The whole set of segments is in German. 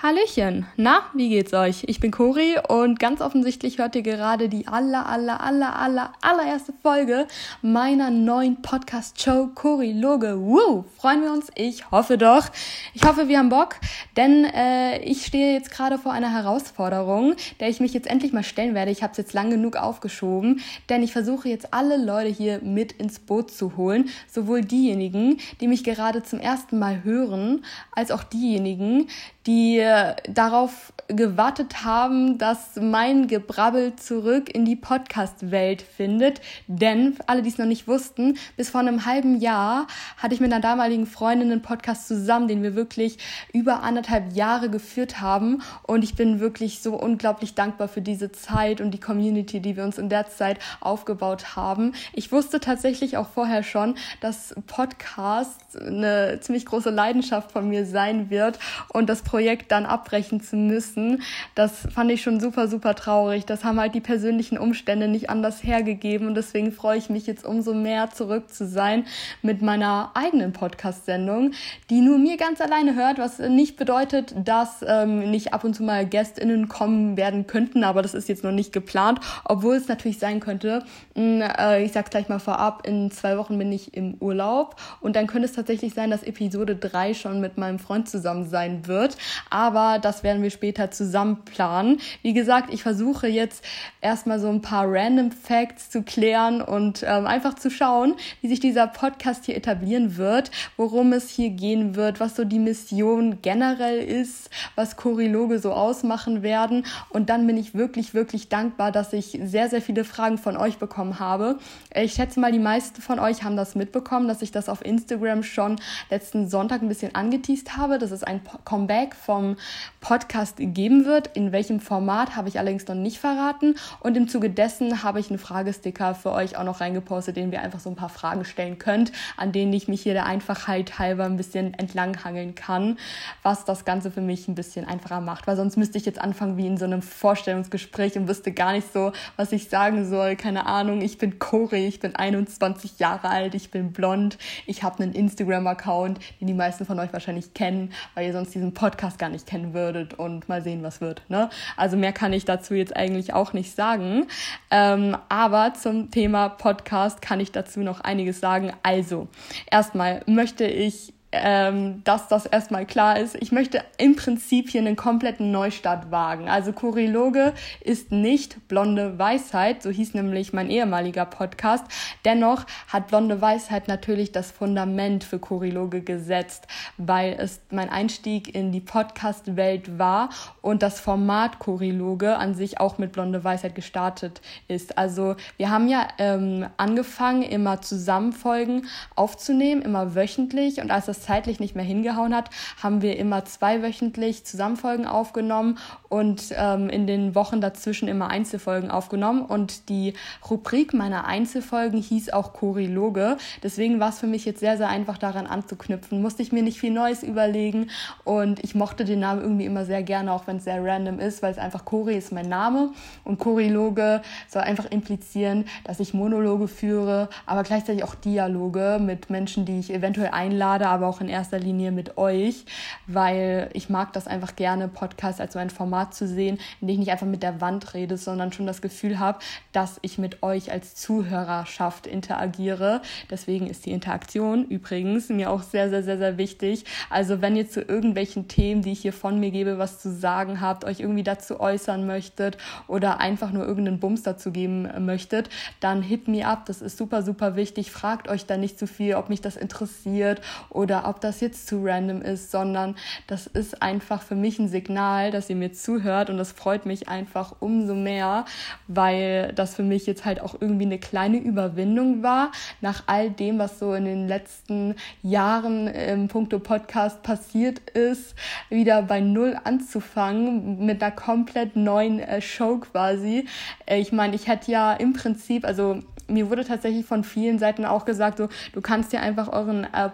Hallöchen, na, wie geht's euch? Ich bin Cori und ganz offensichtlich hört ihr gerade die aller, aller, aller, aller, allererste Folge meiner neuen Podcast-Show Cori Loge. Woo, freuen wir uns? Ich hoffe doch. Ich hoffe, wir haben Bock, denn äh, ich stehe jetzt gerade vor einer Herausforderung, der ich mich jetzt endlich mal stellen werde. Ich habe es jetzt lang genug aufgeschoben, denn ich versuche jetzt alle Leute hier mit ins Boot zu holen, sowohl diejenigen, die mich gerade zum ersten Mal hören, als auch diejenigen, die darauf gewartet haben, dass mein Gebrabbel zurück in die Podcast-Welt findet. Denn, alle, die es noch nicht wussten, bis vor einem halben Jahr hatte ich mit einer damaligen Freundin einen Podcast zusammen, den wir wirklich über anderthalb Jahre geführt haben. Und ich bin wirklich so unglaublich dankbar für diese Zeit und die Community, die wir uns in der Zeit aufgebaut haben. Ich wusste tatsächlich auch vorher schon, dass Podcast eine ziemlich große Leidenschaft von mir sein wird und das Projekt dann abbrechen zu müssen. Das fand ich schon super, super traurig. Das haben halt die persönlichen Umstände nicht anders hergegeben und deswegen freue ich mich jetzt umso mehr zurück zu sein mit meiner eigenen Podcast-Sendung, die nur mir ganz alleine hört, was nicht bedeutet, dass ähm, nicht ab und zu mal GästInnen kommen werden könnten, aber das ist jetzt noch nicht geplant, obwohl es natürlich sein könnte. Hm, äh, ich sag's gleich mal vorab, in zwei Wochen bin ich im Urlaub und dann könnte es tatsächlich sein, dass Episode 3 schon mit meinem Freund zusammen sein wird. Aber das werden wir später zusammen planen. Wie gesagt, ich versuche jetzt erstmal so ein paar random Facts zu klären und ähm, einfach zu schauen, wie sich dieser Podcast hier etablieren wird, worum es hier gehen wird, was so die Mission generell ist, was Choriloge so ausmachen werden. Und dann bin ich wirklich, wirklich dankbar, dass ich sehr, sehr viele Fragen von euch bekommen habe. Ich schätze mal, die meisten von euch haben das mitbekommen, dass ich das auf Instagram schon letzten Sonntag ein bisschen angeteased habe. Das ist ein Comeback vom Podcast geben wird. In welchem Format habe ich allerdings noch nicht verraten. Und im Zuge dessen habe ich einen Fragesticker für euch auch noch reingepostet, den wir einfach so ein paar Fragen stellen könnt, an denen ich mich hier der Einfachheit halber ein bisschen entlanghangeln kann, was das Ganze für mich ein bisschen einfacher macht. Weil sonst müsste ich jetzt anfangen wie in so einem Vorstellungsgespräch und wüsste gar nicht so, was ich sagen soll. Keine Ahnung, ich bin Cori, ich bin 21 Jahre alt, ich bin blond, ich habe einen Instagram-Account, den die meisten von euch wahrscheinlich kennen, weil ihr sonst diesen Podcast gar nicht kennen würdet und mal sehen, was wird. Ne? Also mehr kann ich dazu jetzt eigentlich auch nicht sagen. Ähm, aber zum Thema Podcast kann ich dazu noch einiges sagen. Also, erstmal möchte ich ähm, dass das erstmal klar ist. Ich möchte im Prinzip hier einen kompletten Neustart wagen. Also Choriloge ist nicht blonde Weisheit, so hieß nämlich mein ehemaliger Podcast. Dennoch hat blonde Weisheit natürlich das Fundament für Choriloge gesetzt, weil es mein Einstieg in die Podcast-Welt war und das Format Choriloge an sich auch mit blonde Weisheit gestartet ist. Also wir haben ja ähm, angefangen, immer Zusammenfolgen aufzunehmen, immer wöchentlich und als das zeitlich nicht mehr hingehauen hat, haben wir immer zweiwöchentlich Zusammenfolgen aufgenommen und ähm, in den Wochen dazwischen immer Einzelfolgen aufgenommen. Und die Rubrik meiner Einzelfolgen hieß auch Choriloge. Deswegen war es für mich jetzt sehr, sehr einfach daran anzuknüpfen. Musste ich mir nicht viel Neues überlegen und ich mochte den Namen irgendwie immer sehr gerne, auch wenn es sehr random ist, weil es einfach Chori ist mein Name und Choriloge soll einfach implizieren, dass ich Monologe führe, aber gleichzeitig auch Dialoge mit Menschen, die ich eventuell einlade, aber auch in erster Linie mit euch, weil ich mag das einfach gerne, Podcast als so ein Format zu sehen, in dem ich nicht einfach mit der Wand rede, sondern schon das Gefühl habe, dass ich mit euch als Zuhörerschaft interagiere. Deswegen ist die Interaktion übrigens mir auch sehr, sehr, sehr, sehr wichtig. Also wenn ihr zu irgendwelchen Themen, die ich hier von mir gebe, was zu sagen habt, euch irgendwie dazu äußern möchtet oder einfach nur irgendeinen Bums dazu geben möchtet, dann hit me up. Das ist super, super wichtig. Fragt euch da nicht zu viel, ob mich das interessiert oder ob das jetzt zu random ist, sondern das ist einfach für mich ein Signal, dass ihr mir zuhört und das freut mich einfach umso mehr, weil das für mich jetzt halt auch irgendwie eine kleine Überwindung war, nach all dem, was so in den letzten Jahren im Punkto Podcast passiert ist, wieder bei Null anzufangen mit einer komplett neuen äh, Show quasi. Äh, ich meine, ich hätte ja im Prinzip, also mir wurde tatsächlich von vielen Seiten auch gesagt, so, du kannst dir einfach euren äh,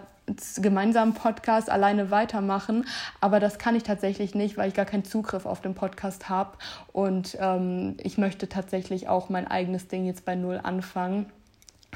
gemeinsamen Podcast alleine weitermachen. Aber das kann ich tatsächlich nicht, weil ich gar keinen Zugriff auf den Podcast habe. Und ähm, ich möchte tatsächlich auch mein eigenes Ding jetzt bei Null anfangen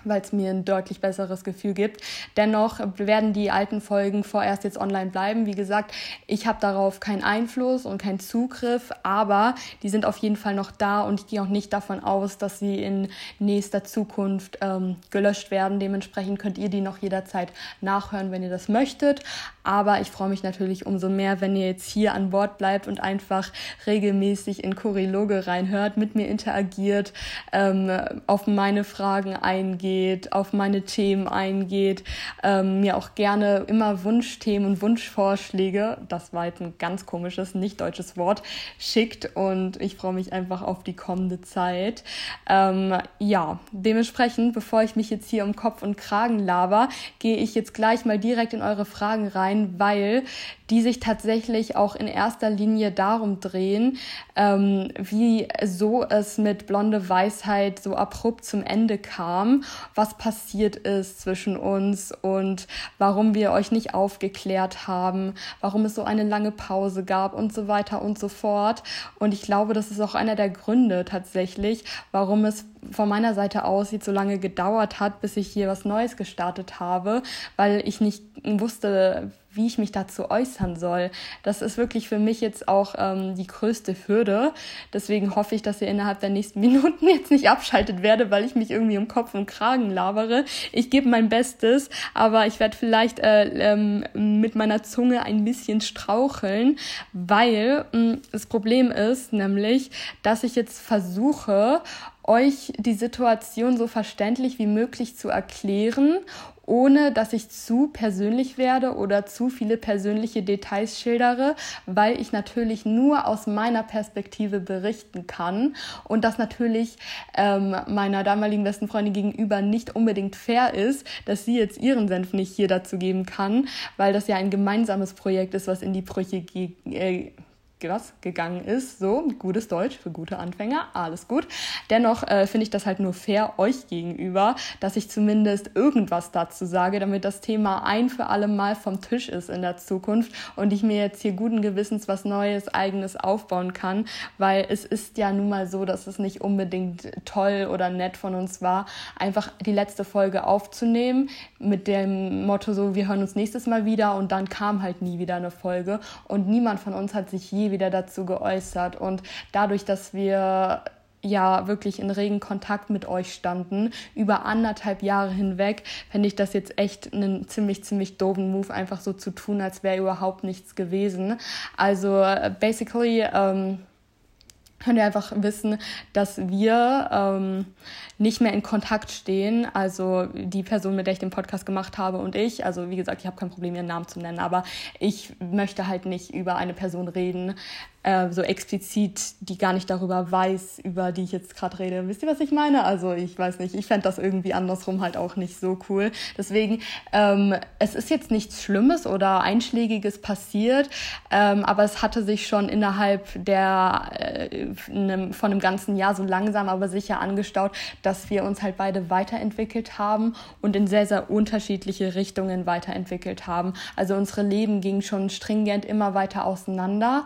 weil es mir ein deutlich besseres Gefühl gibt. Dennoch werden die alten Folgen vorerst jetzt online bleiben. Wie gesagt, ich habe darauf keinen Einfluss und keinen Zugriff, aber die sind auf jeden Fall noch da und ich gehe auch nicht davon aus, dass sie in nächster Zukunft ähm, gelöscht werden. Dementsprechend könnt ihr die noch jederzeit nachhören, wenn ihr das möchtet. Aber ich freue mich natürlich umso mehr, wenn ihr jetzt hier an Bord bleibt und einfach regelmäßig in Choriloge reinhört, mit mir interagiert, ähm, auf meine Fragen eingeht, auf meine Themen eingeht, ähm, mir auch gerne immer Wunschthemen und Wunschvorschläge, das war jetzt ein ganz komisches, nicht deutsches Wort, schickt und ich freue mich einfach auf die kommende Zeit. Ähm, ja, dementsprechend, bevor ich mich jetzt hier um Kopf und Kragen laber, gehe ich jetzt gleich mal direkt in eure Fragen rein ein, weil die sich tatsächlich auch in erster Linie darum drehen, ähm, wie so es mit Blonde Weisheit so abrupt zum Ende kam, was passiert ist zwischen uns und warum wir euch nicht aufgeklärt haben, warum es so eine lange Pause gab und so weiter und so fort. Und ich glaube, das ist auch einer der Gründe tatsächlich, warum es von meiner Seite aus jetzt so lange gedauert hat, bis ich hier was Neues gestartet habe, weil ich nicht wusste, wie ich mich dazu äußern soll. Das ist wirklich für mich jetzt auch ähm, die größte Hürde. Deswegen hoffe ich, dass ihr innerhalb der nächsten Minuten jetzt nicht abschaltet werde, weil ich mich irgendwie um Kopf und Kragen labere. Ich gebe mein Bestes, aber ich werde vielleicht äh, ähm, mit meiner Zunge ein bisschen straucheln, weil mh, das Problem ist nämlich, dass ich jetzt versuche, euch die Situation so verständlich wie möglich zu erklären ohne dass ich zu persönlich werde oder zu viele persönliche Details schildere, weil ich natürlich nur aus meiner Perspektive berichten kann und das natürlich ähm, meiner damaligen besten Freundin gegenüber nicht unbedingt fair ist, dass sie jetzt ihren Senf nicht hier dazu geben kann, weil das ja ein gemeinsames Projekt ist, was in die Brüche geht. Äh, was gegangen ist. So, gutes Deutsch für gute Anfänger, alles gut. Dennoch äh, finde ich das halt nur fair euch gegenüber, dass ich zumindest irgendwas dazu sage, damit das Thema ein für alle Mal vom Tisch ist in der Zukunft und ich mir jetzt hier guten Gewissens was Neues, eigenes aufbauen kann, weil es ist ja nun mal so, dass es nicht unbedingt toll oder nett von uns war, einfach die letzte Folge aufzunehmen mit dem Motto so, wir hören uns nächstes Mal wieder und dann kam halt nie wieder eine Folge und niemand von uns hat sich je wieder dazu geäußert. Und dadurch, dass wir ja wirklich in regen Kontakt mit euch standen, über anderthalb Jahre hinweg, fände ich das jetzt echt einen ziemlich, ziemlich doofen Move, einfach so zu tun, als wäre überhaupt nichts gewesen. Also basically, ähm, könnt ihr einfach wissen, dass wir ähm, nicht mehr in Kontakt stehen. Also die Person, mit der ich den Podcast gemacht habe und ich. Also wie gesagt, ich habe kein Problem, ihren Namen zu nennen, aber ich möchte halt nicht über eine Person reden, äh, so explizit, die gar nicht darüber weiß, über die ich jetzt gerade rede. Wisst ihr, was ich meine? Also ich weiß nicht, ich fände das irgendwie andersrum halt auch nicht so cool. Deswegen, ähm, es ist jetzt nichts Schlimmes oder Einschlägiges passiert, ähm, aber es hatte sich schon innerhalb der äh, einem, von einem ganzen Jahr so langsam, aber sicher angestaut, dass wir uns halt beide weiterentwickelt haben und in sehr, sehr unterschiedliche Richtungen weiterentwickelt haben. Also unsere Leben gingen schon stringent immer weiter auseinander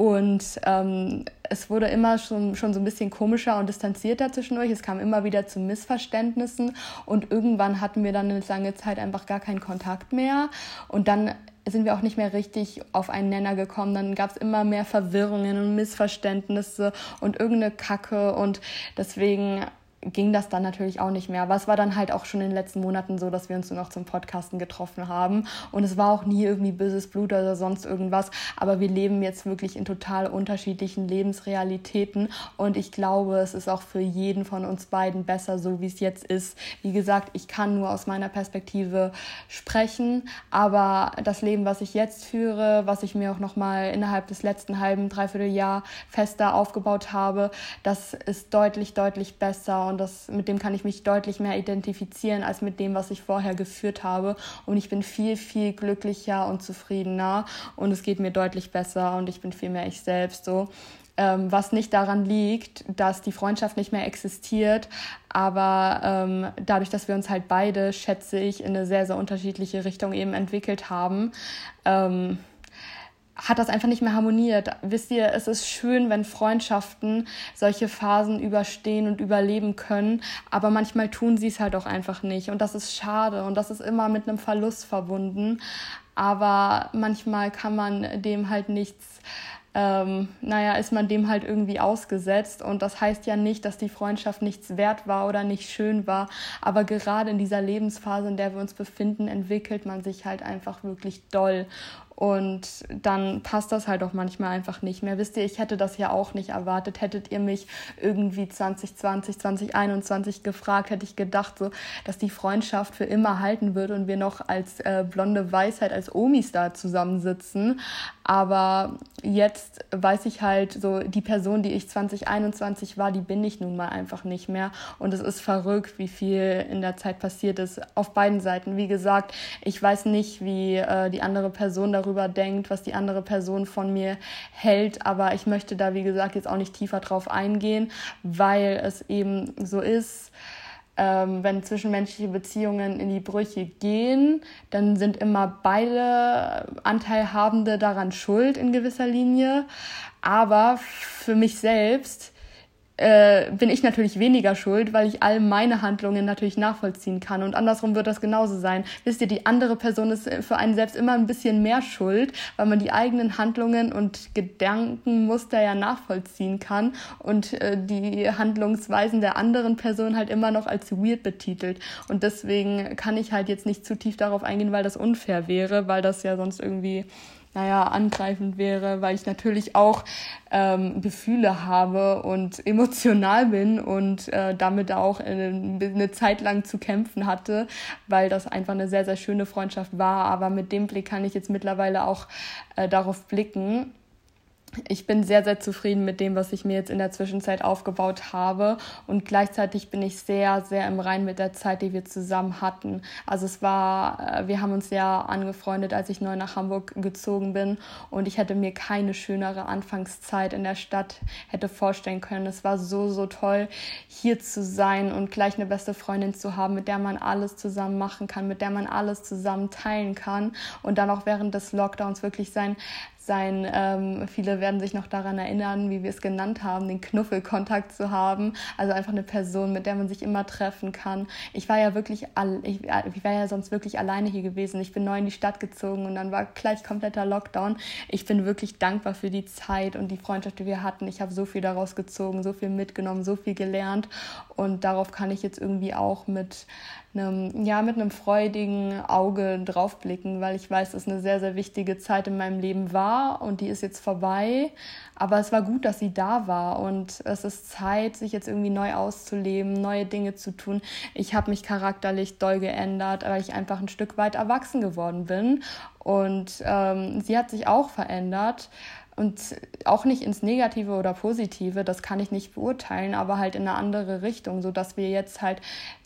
und ähm, es wurde immer schon, schon so ein bisschen komischer und distanzierter zwischendurch. Es kam immer wieder zu Missverständnissen und irgendwann hatten wir dann eine lange Zeit einfach gar keinen Kontakt mehr. Und dann sind wir auch nicht mehr richtig auf einen Nenner gekommen. Dann gab es immer mehr Verwirrungen und Missverständnisse und irgendeine Kacke. Und deswegen ging das dann natürlich auch nicht mehr. Aber es war dann halt auch schon in den letzten Monaten so, dass wir uns nur noch zum Podcasten getroffen haben. Und es war auch nie irgendwie böses Blut oder sonst irgendwas. Aber wir leben jetzt wirklich in total unterschiedlichen Lebensrealitäten. Und ich glaube, es ist auch für jeden von uns beiden besser, so wie es jetzt ist. Wie gesagt, ich kann nur aus meiner Perspektive sprechen. Aber das Leben, was ich jetzt führe, was ich mir auch nochmal innerhalb des letzten halben, dreiviertel Jahr fester aufgebaut habe, das ist deutlich, deutlich besser und das, mit dem kann ich mich deutlich mehr identifizieren als mit dem, was ich vorher geführt habe. Und ich bin viel, viel glücklicher und zufriedener und es geht mir deutlich besser und ich bin viel mehr ich selbst so. Ähm, was nicht daran liegt, dass die Freundschaft nicht mehr existiert, aber ähm, dadurch, dass wir uns halt beide, schätze ich, in eine sehr, sehr unterschiedliche Richtung eben entwickelt haben, ähm, hat das einfach nicht mehr harmoniert. Wisst ihr, es ist schön, wenn Freundschaften solche Phasen überstehen und überleben können, aber manchmal tun sie es halt auch einfach nicht. Und das ist schade und das ist immer mit einem Verlust verbunden. Aber manchmal kann man dem halt nichts ähm, naja, ist man dem halt irgendwie ausgesetzt. Und das heißt ja nicht, dass die Freundschaft nichts wert war oder nicht schön war. Aber gerade in dieser Lebensphase, in der wir uns befinden, entwickelt man sich halt einfach wirklich doll. Und dann passt das halt auch manchmal einfach nicht mehr. Wisst ihr, ich hätte das ja auch nicht erwartet. Hättet ihr mich irgendwie 2020, 2021 gefragt, hätte ich gedacht, so, dass die Freundschaft für immer halten wird und wir noch als äh, blonde Weisheit, als Omis da zusammensitzen. Aber jetzt weiß ich halt, so die Person, die ich 2021 war, die bin ich nun mal einfach nicht mehr. Und es ist verrückt, wie viel in der Zeit passiert ist. Auf beiden Seiten. Wie gesagt, ich weiß nicht, wie äh, die andere Person darüber darüber denkt, was die andere Person von mir hält. Aber ich möchte da, wie gesagt, jetzt auch nicht tiefer drauf eingehen, weil es eben so ist, ähm, wenn zwischenmenschliche Beziehungen in die Brüche gehen, dann sind immer beide Anteilhabende daran schuld in gewisser Linie. Aber für mich selbst äh, bin ich natürlich weniger schuld, weil ich all meine Handlungen natürlich nachvollziehen kann. Und andersrum wird das genauso sein. Wisst ihr, die andere Person ist für einen selbst immer ein bisschen mehr schuld, weil man die eigenen Handlungen und Gedankenmuster ja nachvollziehen kann und äh, die Handlungsweisen der anderen Person halt immer noch als weird betitelt. Und deswegen kann ich halt jetzt nicht zu tief darauf eingehen, weil das unfair wäre, weil das ja sonst irgendwie naja, angreifend wäre, weil ich natürlich auch ähm, Gefühle habe und emotional bin und äh, damit auch eine, eine Zeit lang zu kämpfen hatte, weil das einfach eine sehr, sehr schöne Freundschaft war. Aber mit dem Blick kann ich jetzt mittlerweile auch äh, darauf blicken ich bin sehr, sehr zufrieden mit dem, was ich mir jetzt in der Zwischenzeit aufgebaut habe. Und gleichzeitig bin ich sehr, sehr im Rein mit der Zeit, die wir zusammen hatten. Also es war, äh, wir haben uns ja angefreundet, als ich neu nach Hamburg gezogen bin. Und ich hätte mir keine schönere Anfangszeit in der Stadt hätte vorstellen können. Es war so, so toll, hier zu sein und gleich eine beste Freundin zu haben, mit der man alles zusammen machen kann, mit der man alles zusammen teilen kann. Und dann auch während des Lockdowns wirklich sein, sein. Ähm, viele werden sich noch daran erinnern, wie wir es genannt haben, den Knuffelkontakt zu haben. Also einfach eine Person, mit der man sich immer treffen kann. Ich war ja wirklich, all, ich, ich war ja sonst wirklich alleine hier gewesen. Ich bin neu in die Stadt gezogen und dann war gleich kompletter Lockdown. Ich bin wirklich dankbar für die Zeit und die Freundschaft, die wir hatten. Ich habe so viel daraus gezogen, so viel mitgenommen, so viel gelernt und darauf kann ich jetzt irgendwie auch mit einem, ja, mit einem freudigen Auge draufblicken, weil ich weiß, dass eine sehr, sehr wichtige Zeit in meinem Leben war und die ist jetzt vorbei. Aber es war gut, dass sie da war und es ist Zeit, sich jetzt irgendwie neu auszuleben, neue Dinge zu tun. Ich habe mich charakterlich doll geändert, weil ich einfach ein Stück weit erwachsen geworden bin und ähm, sie hat sich auch verändert und auch nicht ins Negative oder Positive, das kann ich nicht beurteilen, aber halt in eine andere Richtung, sodass wir jetzt halt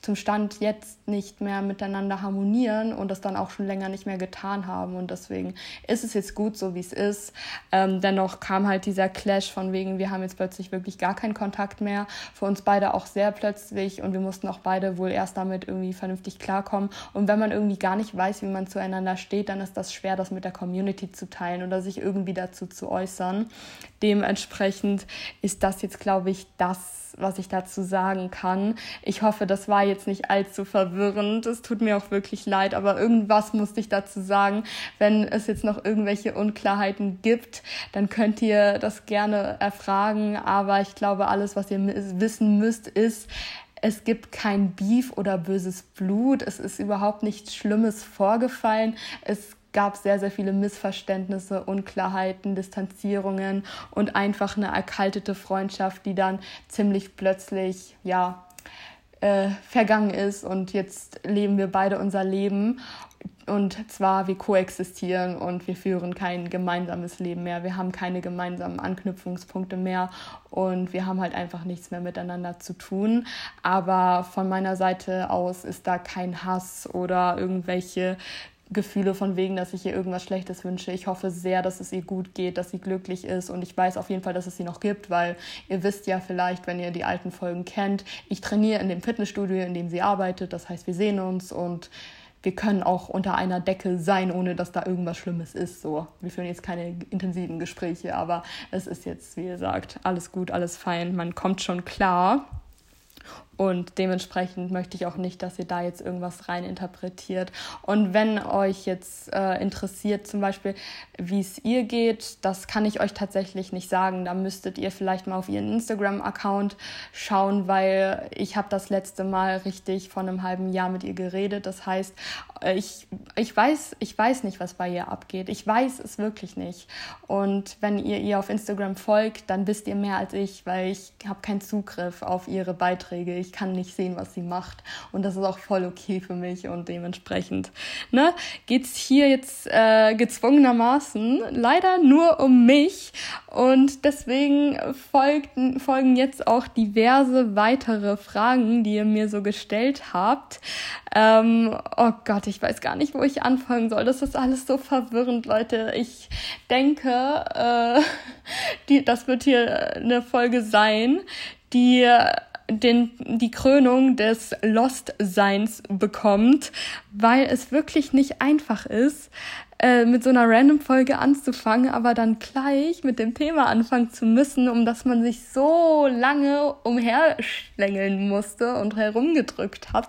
zum Stand jetzt nicht mehr miteinander harmonieren und das dann auch schon länger nicht mehr getan haben. Und deswegen ist es jetzt gut, so wie es ist. Ähm, dennoch kam halt dieser Clash von wegen, wir haben jetzt plötzlich wirklich gar keinen Kontakt mehr. Für uns beide auch sehr plötzlich und wir mussten auch beide wohl erst damit irgendwie vernünftig klarkommen. Und wenn man irgendwie gar nicht weiß, wie man zueinander steht, dann ist das schwer, das mit der Community zu teilen oder sich irgendwie dazu zu äußern. Dementsprechend ist das jetzt, glaube ich, das was ich dazu sagen kann. Ich hoffe, das war jetzt nicht allzu verwirrend. Es tut mir auch wirklich leid, aber irgendwas musste ich dazu sagen. Wenn es jetzt noch irgendwelche Unklarheiten gibt, dann könnt ihr das gerne erfragen. Aber ich glaube, alles, was ihr wissen müsst, ist, es gibt kein Beef oder böses Blut. Es ist überhaupt nichts Schlimmes vorgefallen. Es gab sehr, sehr viele Missverständnisse, Unklarheiten, Distanzierungen und einfach eine erkaltete Freundschaft, die dann ziemlich plötzlich, ja, äh, vergangen ist und jetzt leben wir beide unser Leben. Und zwar, wir koexistieren und wir führen kein gemeinsames Leben mehr. Wir haben keine gemeinsamen Anknüpfungspunkte mehr und wir haben halt einfach nichts mehr miteinander zu tun. Aber von meiner Seite aus ist da kein Hass oder irgendwelche Gefühle von wegen, dass ich ihr irgendwas Schlechtes wünsche. Ich hoffe sehr, dass es ihr gut geht, dass sie glücklich ist und ich weiß auf jeden Fall, dass es sie noch gibt, weil ihr wisst ja vielleicht, wenn ihr die alten Folgen kennt, ich trainiere in dem Fitnessstudio, in dem sie arbeitet. Das heißt, wir sehen uns und wir können auch unter einer Decke sein, ohne dass da irgendwas Schlimmes ist. So, wir führen jetzt keine intensiven Gespräche, aber es ist jetzt, wie gesagt, alles gut, alles fein, man kommt schon klar. Und dementsprechend möchte ich auch nicht, dass ihr da jetzt irgendwas rein interpretiert. Und wenn euch jetzt äh, interessiert, zum Beispiel, wie es ihr geht, das kann ich euch tatsächlich nicht sagen. Da müsstet ihr vielleicht mal auf ihren Instagram-Account schauen, weil ich habe das letzte Mal richtig vor einem halben Jahr mit ihr geredet. Das heißt, ich, ich, weiß, ich weiß nicht, was bei ihr abgeht. Ich weiß es wirklich nicht. Und wenn ihr ihr auf Instagram folgt, dann wisst ihr mehr als ich, weil ich habe keinen Zugriff auf ihre Beiträge ich kann nicht sehen, was sie macht. Und das ist auch voll okay für mich und dementsprechend ne, geht es hier jetzt äh, gezwungenermaßen leider nur um mich. Und deswegen folgten, folgen jetzt auch diverse weitere Fragen, die ihr mir so gestellt habt. Ähm, oh Gott, ich weiß gar nicht, wo ich anfangen soll. Das ist alles so verwirrend, Leute. Ich denke, äh, die, das wird hier eine Folge sein, die den, die Krönung des Lost-Seins bekommt, weil es wirklich nicht einfach ist, äh, mit so einer Random-Folge anzufangen, aber dann gleich mit dem Thema anfangen zu müssen, um das man sich so lange umherschlängeln musste und herumgedrückt hat.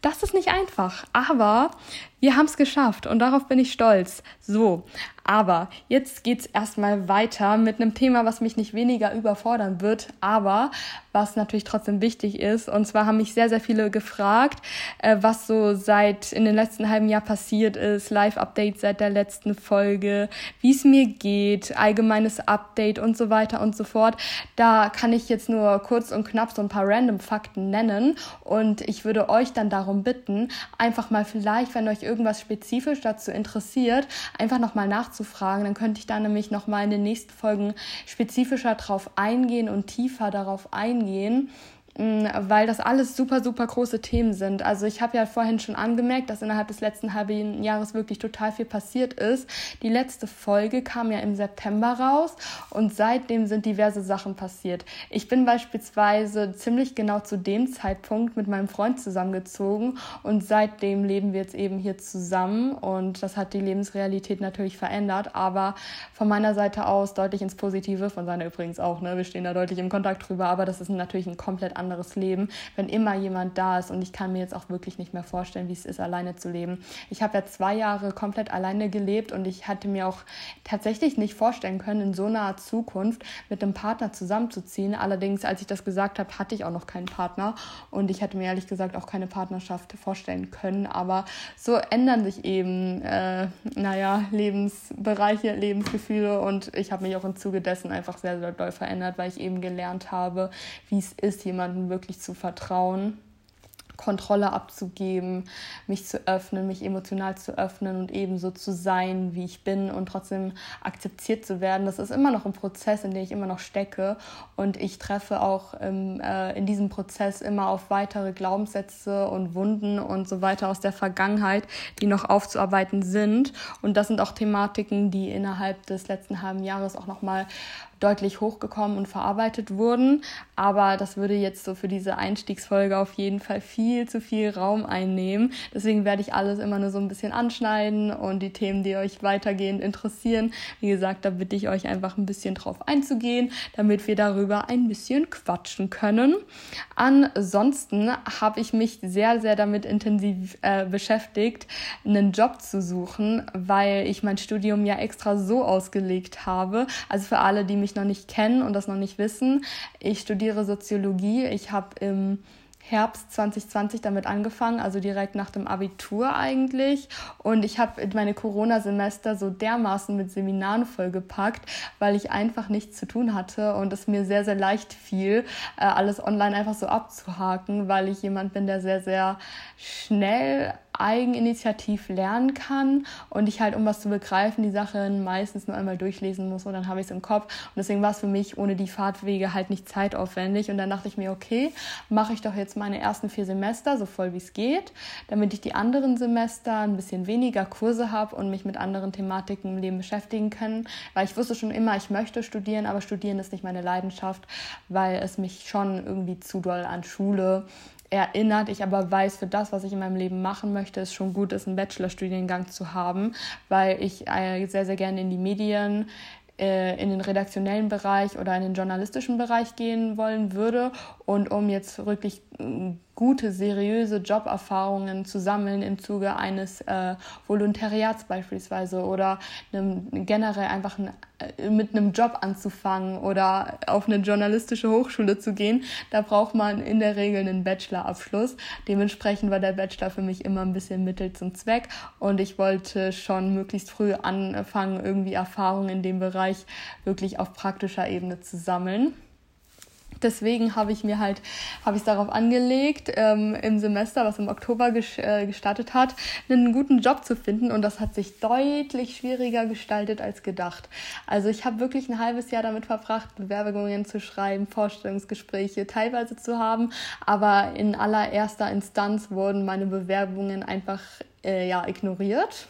Das ist nicht einfach, aber wir haben es geschafft und darauf bin ich stolz. So, aber jetzt geht's erstmal weiter mit einem Thema, was mich nicht weniger überfordern wird, aber was natürlich trotzdem wichtig ist. Und zwar haben mich sehr, sehr viele gefragt, äh, was so seit in den letzten halben Jahr passiert ist, Live-Update seit der letzten Folge, wie es mir geht, allgemeines Update und so weiter und so fort. Da kann ich jetzt nur kurz und knapp so ein paar random Fakten nennen und ich würde euch dann darum bitten, einfach mal vielleicht, wenn euch irgendwas spezifisch dazu interessiert, einfach nochmal nachzudenken nachzufragen. Dann könnte ich da nämlich nochmal in den nächsten Folgen spezifischer drauf eingehen und tiefer darauf eingehen. Mm, weil das alles super, super große Themen sind. Also ich habe ja vorhin schon angemerkt, dass innerhalb des letzten halben Jahres wirklich total viel passiert ist. Die letzte Folge kam ja im September raus und seitdem sind diverse Sachen passiert. Ich bin beispielsweise ziemlich genau zu dem Zeitpunkt mit meinem Freund zusammengezogen und seitdem leben wir jetzt eben hier zusammen und das hat die Lebensrealität natürlich verändert, aber von meiner Seite aus deutlich ins Positive, von seiner übrigens auch, ne? Wir stehen da deutlich im Kontakt drüber, aber das ist natürlich ein komplett anderes Leben, wenn immer jemand da ist. Und ich kann mir jetzt auch wirklich nicht mehr vorstellen, wie es ist, alleine zu leben. Ich habe ja zwei Jahre komplett alleine gelebt und ich hatte mir auch tatsächlich nicht vorstellen können, in so einer Zukunft mit einem Partner zusammenzuziehen. Allerdings, als ich das gesagt habe, hatte ich auch noch keinen Partner und ich hatte mir ehrlich gesagt auch keine Partnerschaft vorstellen können. Aber so ändern sich eben, äh, naja, Lebensbereiche, Lebensgefühle und ich habe mich auch im Zuge dessen einfach sehr, sehr doll verändert, weil ich eben gelernt habe, wie es ist, jemanden jemandem wirklich zu vertrauen, Kontrolle abzugeben, mich zu öffnen, mich emotional zu öffnen und ebenso zu sein, wie ich bin und trotzdem akzeptiert zu werden. Das ist immer noch ein Prozess, in dem ich immer noch stecke und ich treffe auch im, äh, in diesem Prozess immer auf weitere Glaubenssätze und Wunden und so weiter aus der Vergangenheit, die noch aufzuarbeiten sind. Und das sind auch Thematiken, die innerhalb des letzten halben Jahres auch nochmal deutlich hochgekommen und verarbeitet wurden. Aber das würde jetzt so für diese Einstiegsfolge auf jeden Fall viel zu viel Raum einnehmen. Deswegen werde ich alles immer nur so ein bisschen anschneiden und die Themen, die euch weitergehend interessieren, wie gesagt, da bitte ich euch einfach ein bisschen drauf einzugehen, damit wir darüber ein bisschen quatschen können. Ansonsten habe ich mich sehr, sehr damit intensiv äh, beschäftigt, einen Job zu suchen, weil ich mein Studium ja extra so ausgelegt habe. Also für alle, die mich noch nicht kennen und das noch nicht wissen, ich studiere Soziologie. Ich habe im Herbst 2020 damit angefangen, also direkt nach dem Abitur eigentlich. Und ich habe meine Corona-Semester so dermaßen mit Seminaren vollgepackt, weil ich einfach nichts zu tun hatte und es mir sehr, sehr leicht fiel, äh, alles online einfach so abzuhaken, weil ich jemand bin, der sehr, sehr schnell eigeninitiativ lernen kann und ich halt, um was zu begreifen, die Sachen meistens nur einmal durchlesen muss und dann habe ich es im Kopf. Und deswegen war es für mich ohne die Fahrtwege halt nicht zeitaufwendig. Und dann dachte ich mir, okay, mache ich doch jetzt meine ersten vier Semester so voll wie es geht, damit ich die anderen Semester ein bisschen weniger Kurse habe und mich mit anderen Thematiken im Leben beschäftigen kann. Weil ich wusste schon immer, ich möchte studieren, aber studieren ist nicht meine Leidenschaft, weil es mich schon irgendwie zu doll an Schule erinnert. Ich aber weiß, für das, was ich in meinem Leben machen möchte, ist schon gut, ist einen Bachelorstudiengang zu haben, weil ich äh, sehr, sehr gerne in die Medien äh, in den redaktionellen Bereich oder in den journalistischen Bereich gehen wollen würde. Und um jetzt wirklich gute, seriöse Joberfahrungen zu sammeln im Zuge eines äh, Volontariats beispielsweise oder einem, generell einfach ein, äh, mit einem Job anzufangen oder auf eine journalistische Hochschule zu gehen, da braucht man in der Regel einen Bachelorabschluss. Dementsprechend war der Bachelor für mich immer ein bisschen Mittel zum Zweck und ich wollte schon möglichst früh anfangen, irgendwie Erfahrungen in dem Bereich wirklich auf praktischer Ebene zu sammeln deswegen habe ich mir halt, habe ich es darauf angelegt, ähm, im Semester, was im Oktober äh, gestartet hat, einen guten Job zu finden. Und das hat sich deutlich schwieriger gestaltet als gedacht. Also ich habe wirklich ein halbes Jahr damit verbracht, Bewerbungen zu schreiben, Vorstellungsgespräche teilweise zu haben. Aber in allererster Instanz wurden meine Bewerbungen einfach äh, ja, ignoriert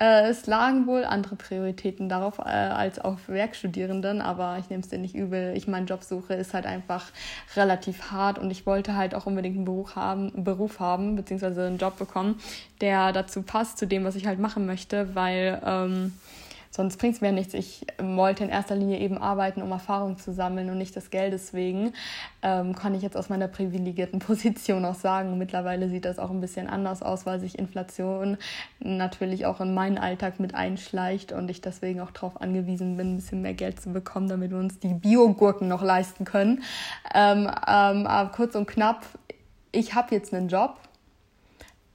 äh, es lagen wohl andere Prioritäten darauf äh, als auf Werkstudierenden, aber ich nehme es dir nicht übel. Ich meine, Jobsuche ist halt einfach relativ hart und ich wollte halt auch unbedingt einen Beruf haben, Beruf haben beziehungsweise einen Job bekommen, der dazu passt, zu dem, was ich halt machen möchte, weil ähm, sonst bringt es mir nichts. Ich wollte in erster Linie eben arbeiten, um Erfahrung zu sammeln und nicht das Geld deswegen. Ähm, kann ich jetzt aus meiner privilegierten Position auch sagen. Mittlerweile sieht das auch ein bisschen anders aus, weil sich Inflation natürlich auch in meinen Alltag mit einschleicht und ich deswegen auch darauf angewiesen bin, ein bisschen mehr Geld zu bekommen, damit wir uns die Biogurken noch leisten können. Ähm, ähm, aber kurz und knapp, ich habe jetzt einen Job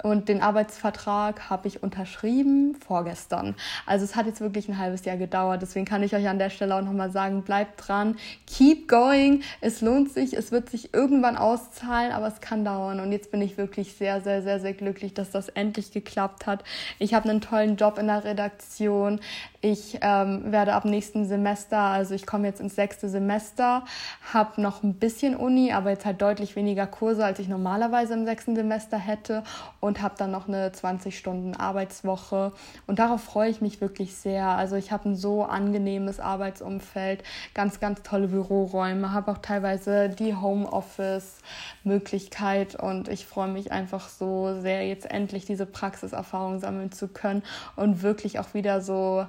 und den Arbeitsvertrag habe ich unterschrieben vorgestern. Also es hat jetzt wirklich ein halbes Jahr gedauert. Deswegen kann ich euch an der Stelle auch nochmal sagen, bleibt dran, keep going. Es lohnt sich, es wird sich irgendwann auszahlen, aber es kann dauern. Und jetzt bin ich wirklich sehr, sehr, sehr, sehr glücklich, dass das endlich geklappt hat. Ich habe einen tollen Job in der Redaktion. Ich ähm, werde ab nächsten Semester, also ich komme jetzt ins sechste Semester, habe noch ein bisschen Uni, aber jetzt halt deutlich weniger Kurse, als ich normalerweise im sechsten Semester hätte und habe dann noch eine 20 Stunden Arbeitswoche und darauf freue ich mich wirklich sehr. Also ich habe ein so angenehmes Arbeitsumfeld, ganz, ganz tolle Büroräume, habe auch teilweise die Homeoffice-Möglichkeit und ich freue mich einfach so sehr, jetzt endlich diese Praxiserfahrung sammeln zu können und wirklich auch wieder so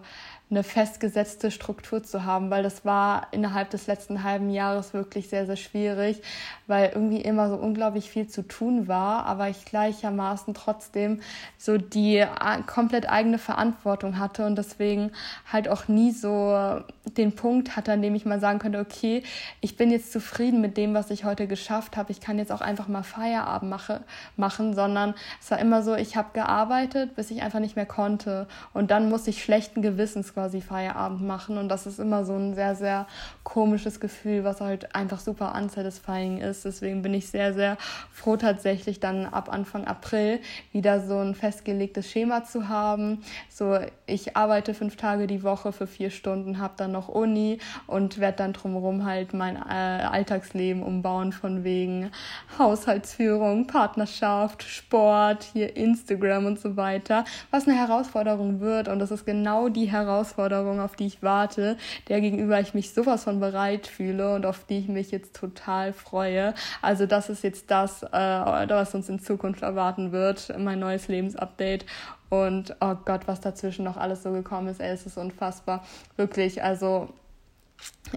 eine festgesetzte Struktur zu haben, weil das war innerhalb des letzten halben Jahres wirklich sehr, sehr schwierig, weil irgendwie immer so unglaublich viel zu tun war, aber ich gleichermaßen trotzdem so die komplett eigene Verantwortung hatte und deswegen halt auch nie so den Punkt hatte, an dem ich mal sagen könnte, okay, ich bin jetzt zufrieden mit dem, was ich heute geschafft habe, ich kann jetzt auch einfach mal Feierabend mache, machen, sondern es war immer so, ich habe gearbeitet, bis ich einfach nicht mehr konnte. Und dann muss ich schlechten Gewissens quasi Feierabend machen. Und das ist immer so ein sehr, sehr komisches Gefühl, was halt einfach super unsatisfying ist. Deswegen bin ich sehr, sehr froh, tatsächlich dann ab Anfang April wieder so ein festgelegtes Schema zu haben. So, ich arbeite fünf Tage die Woche für vier Stunden, habe dann noch Uni und werde dann drumherum halt mein äh, Alltagsleben umbauen von wegen Haushaltsführung, Partnerschaft, Sport, hier Instagram und so weiter, was eine Herausforderung wird. Und das ist genau die Herausforderung, Herausforderung, auf die ich warte, der gegenüber ich mich sowas von bereit fühle und auf die ich mich jetzt total freue. Also das ist jetzt das, äh, was uns in Zukunft erwarten wird, mein neues Lebensupdate. Und oh Gott, was dazwischen noch alles so gekommen ist, ey, es ist unfassbar. Wirklich, also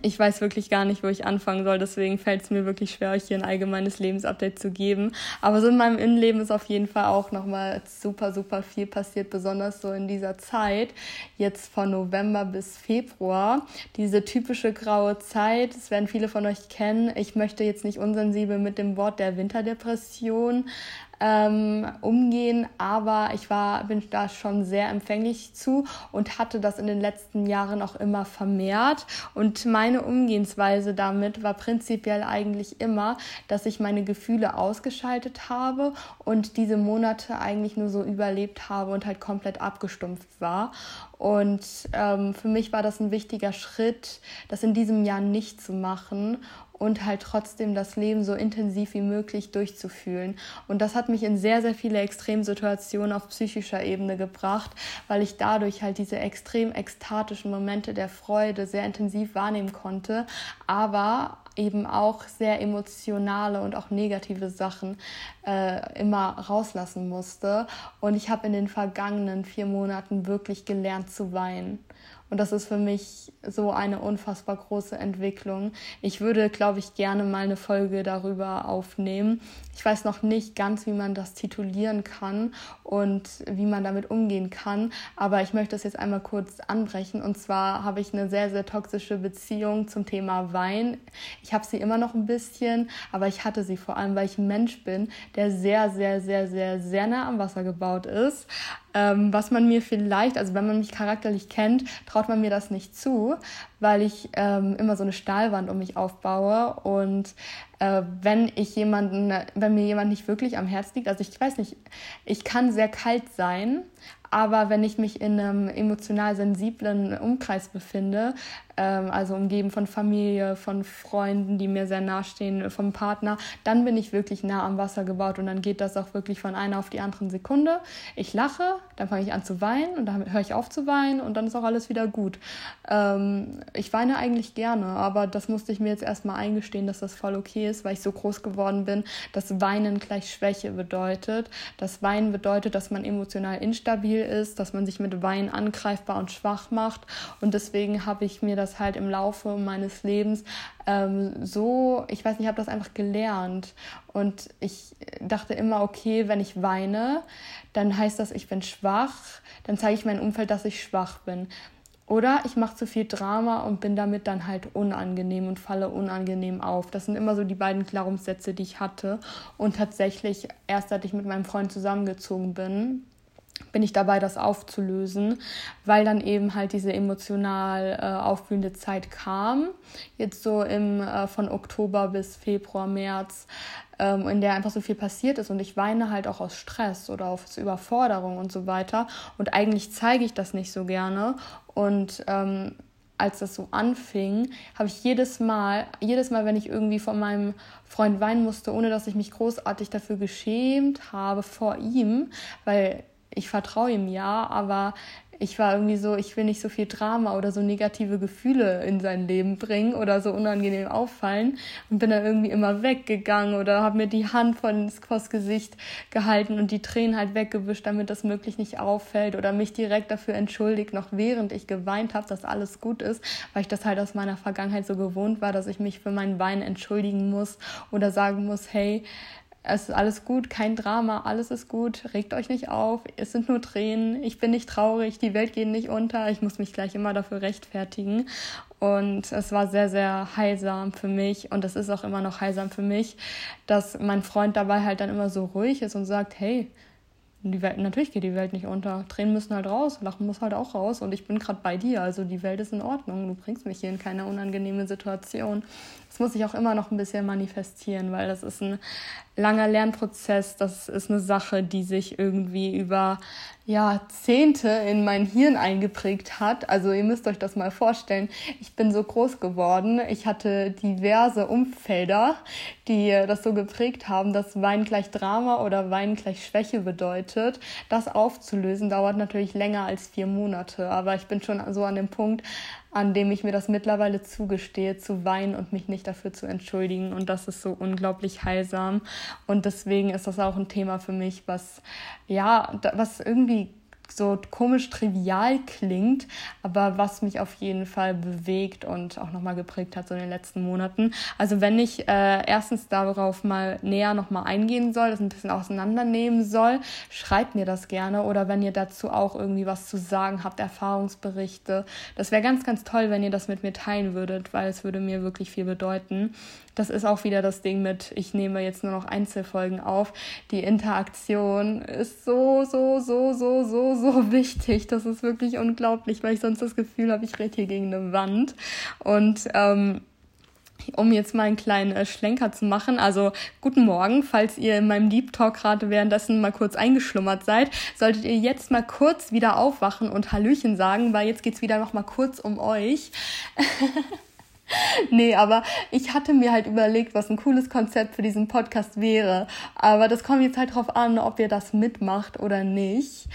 ich weiß wirklich gar nicht, wo ich anfangen soll. Deswegen fällt es mir wirklich schwer, euch hier ein allgemeines Lebensupdate zu geben. Aber so in meinem Innenleben ist auf jeden Fall auch nochmal super, super viel passiert, besonders so in dieser Zeit, jetzt von November bis Februar. Diese typische graue Zeit, das werden viele von euch kennen. Ich möchte jetzt nicht unsensibel mit dem Wort der Winterdepression ähm, umgehen, aber ich war, bin da schon sehr empfänglich zu und hatte das in den letzten Jahren auch immer vermehrt. Und meine Umgehensweise damit war prinzipiell eigentlich immer, dass ich meine Gefühle ausgeschaltet habe und diese Monate eigentlich nur so überlebt habe und halt komplett abgestumpft war. Und ähm, für mich war das ein wichtiger Schritt, das in diesem Jahr nicht zu machen und halt trotzdem das Leben so intensiv wie möglich durchzufühlen. Und das hat mich in sehr, sehr viele Extremsituationen auf psychischer Ebene gebracht, weil ich dadurch halt diese extrem ekstatischen Momente der Freude sehr intensiv wahrnehmen konnte, aber eben auch sehr emotionale und auch negative Sachen äh, immer rauslassen musste. Und ich habe in den vergangenen vier Monaten wirklich gelernt zu weinen. Und das ist für mich so eine unfassbar große Entwicklung. Ich würde, glaube ich, gerne mal eine Folge darüber aufnehmen. Ich weiß noch nicht ganz, wie man das titulieren kann und wie man damit umgehen kann, aber ich möchte es jetzt einmal kurz anbrechen. Und zwar habe ich eine sehr, sehr toxische Beziehung zum Thema Wein. Ich habe sie immer noch ein bisschen, aber ich hatte sie vor allem, weil ich ein Mensch bin, der sehr, sehr, sehr, sehr, sehr nah am Wasser gebaut ist. Ähm, was man mir vielleicht, also wenn man mich charakterlich kennt, traut man mir das nicht zu, weil ich ähm, immer so eine Stahlwand um mich aufbaue und äh, wenn ich jemanden, wenn mir jemand nicht wirklich am Herz liegt, also ich weiß nicht, ich kann sehr kalt sein, aber wenn ich mich in einem emotional sensiblen Umkreis befinde, also umgeben von Familie, von Freunden, die mir sehr nahestehen, vom Partner, dann bin ich wirklich nah am Wasser gebaut und dann geht das auch wirklich von einer auf die andere Sekunde. Ich lache, dann fange ich an zu weinen und dann höre ich auf zu weinen und dann ist auch alles wieder gut. Ähm, ich weine eigentlich gerne, aber das musste ich mir jetzt erstmal eingestehen, dass das voll okay ist, weil ich so groß geworden bin, dass Weinen gleich Schwäche bedeutet. Das Weinen bedeutet, dass man emotional instabil ist, dass man sich mit Wein angreifbar und schwach macht. Und deswegen habe ich mir das halt im Laufe meines Lebens ähm, so, ich weiß nicht, ich habe das einfach gelernt. Und ich dachte immer, okay, wenn ich weine, dann heißt das, ich bin schwach, dann zeige ich meinem Umfeld, dass ich schwach bin. Oder ich mache zu viel Drama und bin damit dann halt unangenehm und falle unangenehm auf. Das sind immer so die beiden Glaubenssätze, die ich hatte. Und tatsächlich, erst seit ich mit meinem Freund zusammengezogen bin, bin ich dabei, das aufzulösen, weil dann eben halt diese emotional äh, aufblühende Zeit kam. Jetzt so im äh, von Oktober bis Februar, März, ähm, in der einfach so viel passiert ist und ich weine halt auch aus Stress oder aus Überforderung und so weiter. Und eigentlich zeige ich das nicht so gerne. Und ähm, als das so anfing, habe ich jedes Mal, jedes Mal, wenn ich irgendwie von meinem Freund weinen musste, ohne dass ich mich großartig dafür geschämt habe vor ihm, weil ich vertraue ihm ja, aber ich war irgendwie so, ich will nicht so viel Drama oder so negative Gefühle in sein Leben bringen oder so unangenehm auffallen und bin dann irgendwie immer weggegangen oder habe mir die Hand von vors Gesicht gehalten und die Tränen halt weggewischt, damit das möglich nicht auffällt oder mich direkt dafür entschuldigt, noch während ich geweint habe, dass alles gut ist, weil ich das halt aus meiner Vergangenheit so gewohnt war, dass ich mich für meinen Wein entschuldigen muss oder sagen muss, hey, es ist alles gut, kein Drama, alles ist gut, regt euch nicht auf, es sind nur Tränen, ich bin nicht traurig, die Welt geht nicht unter, ich muss mich gleich immer dafür rechtfertigen. Und es war sehr, sehr heilsam für mich und es ist auch immer noch heilsam für mich, dass mein Freund dabei halt dann immer so ruhig ist und sagt, hey, die Welt, natürlich geht die Welt nicht unter. Tränen müssen halt raus, Lachen muss halt auch raus und ich bin gerade bei dir. Also die Welt ist in Ordnung. Du bringst mich hier in keine unangenehme Situation. Das muss ich auch immer noch ein bisschen manifestieren, weil das ist ein langer Lernprozess. Das ist eine Sache, die sich irgendwie über Jahrzehnte in mein Hirn eingeprägt hat. Also ihr müsst euch das mal vorstellen. Ich bin so groß geworden. Ich hatte diverse Umfelder, die das so geprägt haben, dass Wein gleich Drama oder Wein gleich Schwäche bedeutet. Das aufzulösen dauert natürlich länger als vier Monate. Aber ich bin schon so an dem Punkt, an dem ich mir das mittlerweile zugestehe, zu weinen und mich nicht dafür zu entschuldigen. Und das ist so unglaublich heilsam. Und deswegen ist das auch ein Thema für mich, was, ja, was irgendwie so komisch trivial klingt, aber was mich auf jeden Fall bewegt und auch nochmal geprägt hat so in den letzten Monaten. Also wenn ich äh, erstens darauf mal näher nochmal eingehen soll, das ein bisschen auseinandernehmen soll, schreibt mir das gerne oder wenn ihr dazu auch irgendwie was zu sagen habt, Erfahrungsberichte. Das wäre ganz, ganz toll, wenn ihr das mit mir teilen würdet, weil es würde mir wirklich viel bedeuten das ist auch wieder das Ding mit, ich nehme jetzt nur noch Einzelfolgen auf. Die Interaktion ist so, so, so, so, so, so wichtig. Das ist wirklich unglaublich, weil ich sonst das Gefühl habe, ich rede hier gegen eine Wand. Und ähm, um jetzt mal einen kleinen äh, Schlenker zu machen. Also guten Morgen, falls ihr in meinem Deep Talk gerade währenddessen mal kurz eingeschlummert seid, solltet ihr jetzt mal kurz wieder aufwachen und Hallöchen sagen, weil jetzt geht's wieder noch mal kurz um euch. nee, aber ich hatte mir halt überlegt, was ein cooles Konzept für diesen Podcast wäre. Aber das kommt jetzt halt drauf an, ob ihr das mitmacht oder nicht.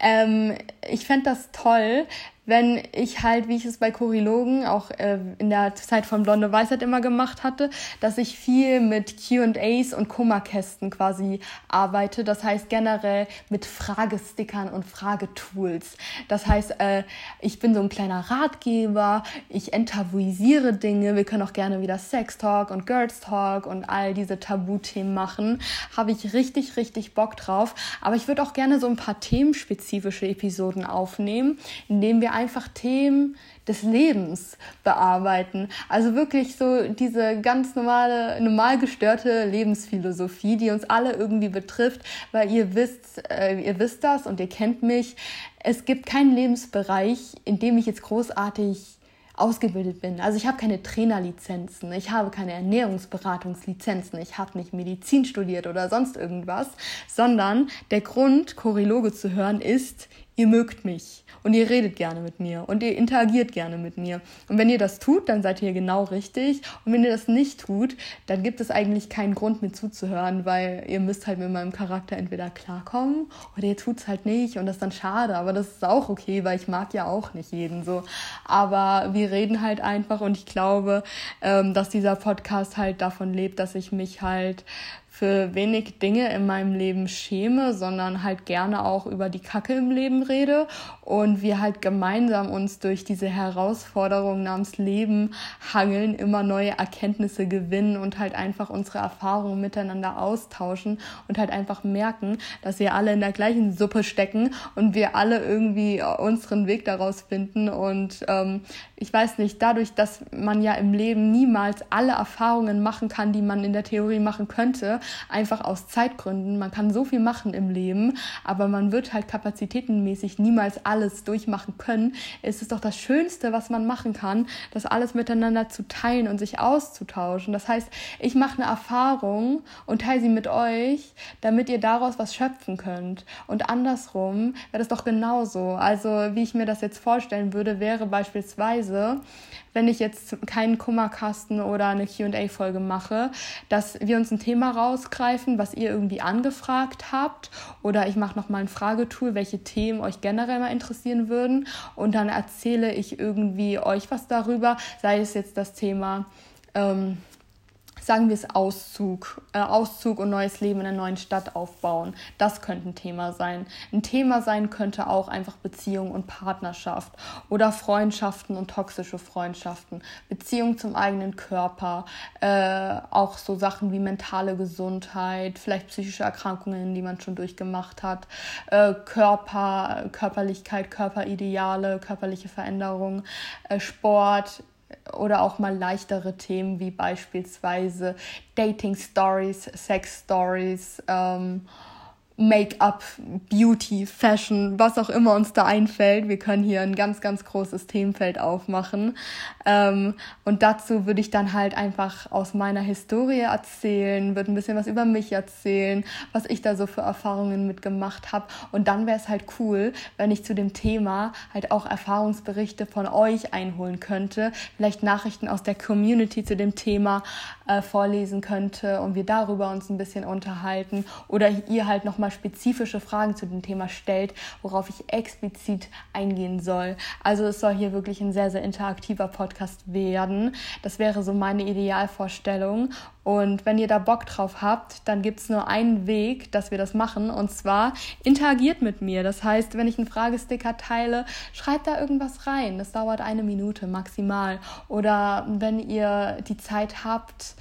Ähm, ich fände das toll, wenn ich halt, wie ich es bei Chorilogen auch äh, in der Zeit von Blonde Weisheit immer gemacht hatte, dass ich viel mit Q&As und Kummerkästen quasi arbeite. Das heißt generell mit Fragestickern und Fragetools. Das heißt, äh, ich bin so ein kleiner Ratgeber, ich enttabuisiere Dinge. Wir können auch gerne wieder Sex Talk und Girls Talk und all diese Tabuthemen machen. Habe ich richtig, richtig Bock drauf. Aber ich würde auch gerne so ein paar themenspezifische Episoden aufnehmen, indem wir einfach Themen des Lebens bearbeiten. Also wirklich so diese ganz normale, normal gestörte Lebensphilosophie, die uns alle irgendwie betrifft, weil ihr wisst, äh, ihr wisst das und ihr kennt mich. Es gibt keinen Lebensbereich, in dem ich jetzt großartig ausgebildet bin. Also ich habe keine Trainerlizenzen, ich habe keine Ernährungsberatungslizenzen, ich habe nicht Medizin studiert oder sonst irgendwas, sondern der Grund, Choriloge zu hören, ist, ihr mögt mich und ihr redet gerne mit mir und ihr interagiert gerne mit mir. Und wenn ihr das tut, dann seid ihr genau richtig. Und wenn ihr das nicht tut, dann gibt es eigentlich keinen Grund, mir zuzuhören, weil ihr müsst halt mit meinem Charakter entweder klarkommen oder ihr tut es halt nicht und das ist dann schade. Aber das ist auch okay, weil ich mag ja auch nicht jeden so. Aber wir reden halt einfach und ich glaube, ähm, dass dieser Podcast halt davon lebt, dass ich mich halt für wenig Dinge in meinem Leben schäme, sondern halt gerne auch über die Kacke im Leben rede und wir halt gemeinsam uns durch diese Herausforderungen namens Leben hangeln, immer neue Erkenntnisse gewinnen und halt einfach unsere Erfahrungen miteinander austauschen und halt einfach merken, dass wir alle in der gleichen Suppe stecken und wir alle irgendwie unseren Weg daraus finden und ähm, ich weiß nicht, dadurch, dass man ja im Leben niemals alle Erfahrungen machen kann, die man in der Theorie machen könnte, einfach aus Zeitgründen. Man kann so viel machen im Leben, aber man wird halt kapazitätenmäßig niemals alles durchmachen können. Es ist doch das Schönste, was man machen kann, das alles miteinander zu teilen und sich auszutauschen. Das heißt, ich mache eine Erfahrung und teile sie mit euch, damit ihr daraus was schöpfen könnt. Und andersrum wäre das doch genauso. Also, wie ich mir das jetzt vorstellen würde, wäre beispielsweise, wenn ich jetzt keinen Kummerkasten oder eine QA-Folge mache, dass wir uns ein Thema rausgreifen, was ihr irgendwie angefragt habt. Oder ich mache nochmal ein Fragetool, welche Themen euch generell mal interessieren würden. Und dann erzähle ich irgendwie euch was darüber, sei es jetzt das Thema. Ähm, sagen wir es Auszug, äh, Auszug und neues Leben in einer neuen Stadt aufbauen. Das könnte ein Thema sein. Ein Thema sein könnte auch einfach Beziehung und Partnerschaft oder Freundschaften und toxische Freundschaften, Beziehung zum eigenen Körper, äh, auch so Sachen wie mentale Gesundheit, vielleicht psychische Erkrankungen, die man schon durchgemacht hat, äh, Körper, Körperlichkeit, Körperideale, körperliche Veränderungen, äh, Sport, oder auch mal leichtere Themen wie beispielsweise Dating Stories, Sex Stories. Ähm, Make-up, Beauty, Fashion, was auch immer uns da einfällt. Wir können hier ein ganz, ganz großes Themenfeld aufmachen. Ähm, und dazu würde ich dann halt einfach aus meiner Historie erzählen, würde ein bisschen was über mich erzählen, was ich da so für Erfahrungen mitgemacht habe. Und dann wäre es halt cool, wenn ich zu dem Thema halt auch Erfahrungsberichte von euch einholen könnte, vielleicht Nachrichten aus der Community zu dem Thema äh, vorlesen könnte und wir darüber uns ein bisschen unterhalten oder ihr halt nochmal spezifische Fragen zu dem Thema stellt, worauf ich explizit eingehen soll. Also es soll hier wirklich ein sehr, sehr interaktiver Podcast werden. Das wäre so meine Idealvorstellung und wenn ihr da Bock drauf habt, dann gibt es nur einen Weg, dass wir das machen. Und zwar interagiert mit mir. Das heißt, wenn ich einen Fragesticker teile, schreibt da irgendwas rein. Das dauert eine Minute maximal. Oder wenn ihr die Zeit habt,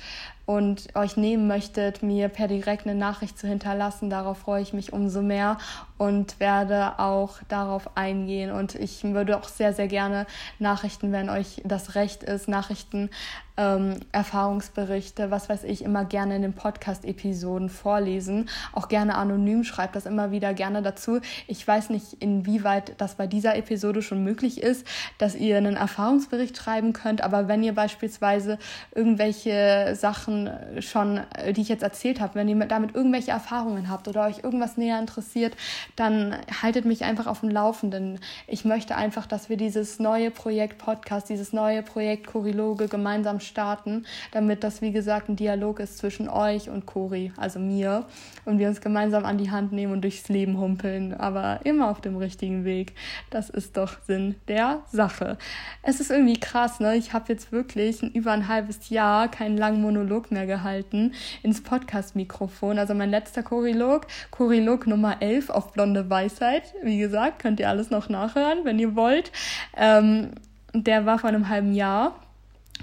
und euch nehmen möchtet, mir per direkt eine Nachricht zu hinterlassen. Darauf freue ich mich umso mehr und werde auch darauf eingehen. Und ich würde auch sehr, sehr gerne Nachrichten, wenn euch das recht ist, Nachrichten ähm, Erfahrungsberichte, was weiß ich, immer gerne in den Podcast-Episoden vorlesen. Auch gerne anonym, schreibt das immer wieder gerne dazu. Ich weiß nicht, inwieweit das bei dieser Episode schon möglich ist, dass ihr einen Erfahrungsbericht schreiben könnt, aber wenn ihr beispielsweise irgendwelche Sachen schon, äh, die ich jetzt erzählt habe, wenn ihr damit irgendwelche Erfahrungen habt oder euch irgendwas näher interessiert, dann haltet mich einfach auf dem Laufenden. Ich möchte einfach, dass wir dieses neue Projekt Podcast, dieses neue Projekt Choriloge gemeinsam starten, damit das, wie gesagt, ein Dialog ist zwischen euch und Cori, also mir, und wir uns gemeinsam an die Hand nehmen und durchs Leben humpeln, aber immer auf dem richtigen Weg. Das ist doch Sinn der Sache. Es ist irgendwie krass, ne? Ich habe jetzt wirklich über ein halbes Jahr keinen langen Monolog mehr gehalten ins Podcast-Mikrofon. Also mein letzter Chorilog, Chorilog Nummer 11 auf Blonde Weisheit. Wie gesagt, könnt ihr alles noch nachhören, wenn ihr wollt. Ähm, der war vor einem halben Jahr.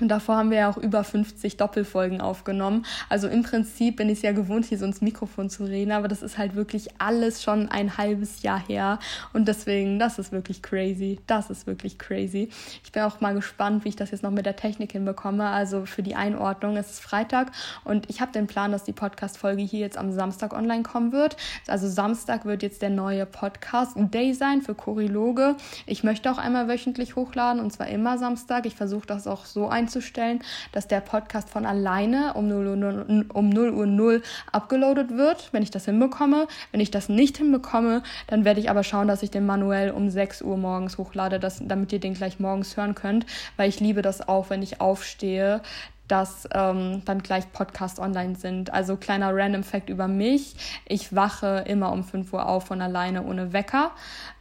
Und davor haben wir ja auch über 50 Doppelfolgen aufgenommen. Also im Prinzip bin ich es ja gewohnt, hier so ins Mikrofon zu reden, aber das ist halt wirklich alles schon ein halbes Jahr her. Und deswegen, das ist wirklich crazy. Das ist wirklich crazy. Ich bin auch mal gespannt, wie ich das jetzt noch mit der Technik hinbekomme. Also für die Einordnung, es ist Freitag und ich habe den Plan, dass die Podcast-Folge hier jetzt am Samstag online kommen wird. Also Samstag wird jetzt der neue Podcast-Day sein für Choriloge. Ich möchte auch einmal wöchentlich hochladen und zwar immer Samstag. Ich versuche das auch so ein einzustellen, dass der Podcast von alleine um 0 Uhr 0, um 0 Uhr 0 abgeloadet wird, wenn ich das hinbekomme. Wenn ich das nicht hinbekomme, dann werde ich aber schauen, dass ich den manuell um 6 Uhr morgens hochlade, dass, damit ihr den gleich morgens hören könnt, weil ich liebe das auch, wenn ich aufstehe, dass ähm, dann gleich Podcasts online sind. Also kleiner Random Fact über mich. Ich wache immer um 5 Uhr auf von alleine ohne Wecker.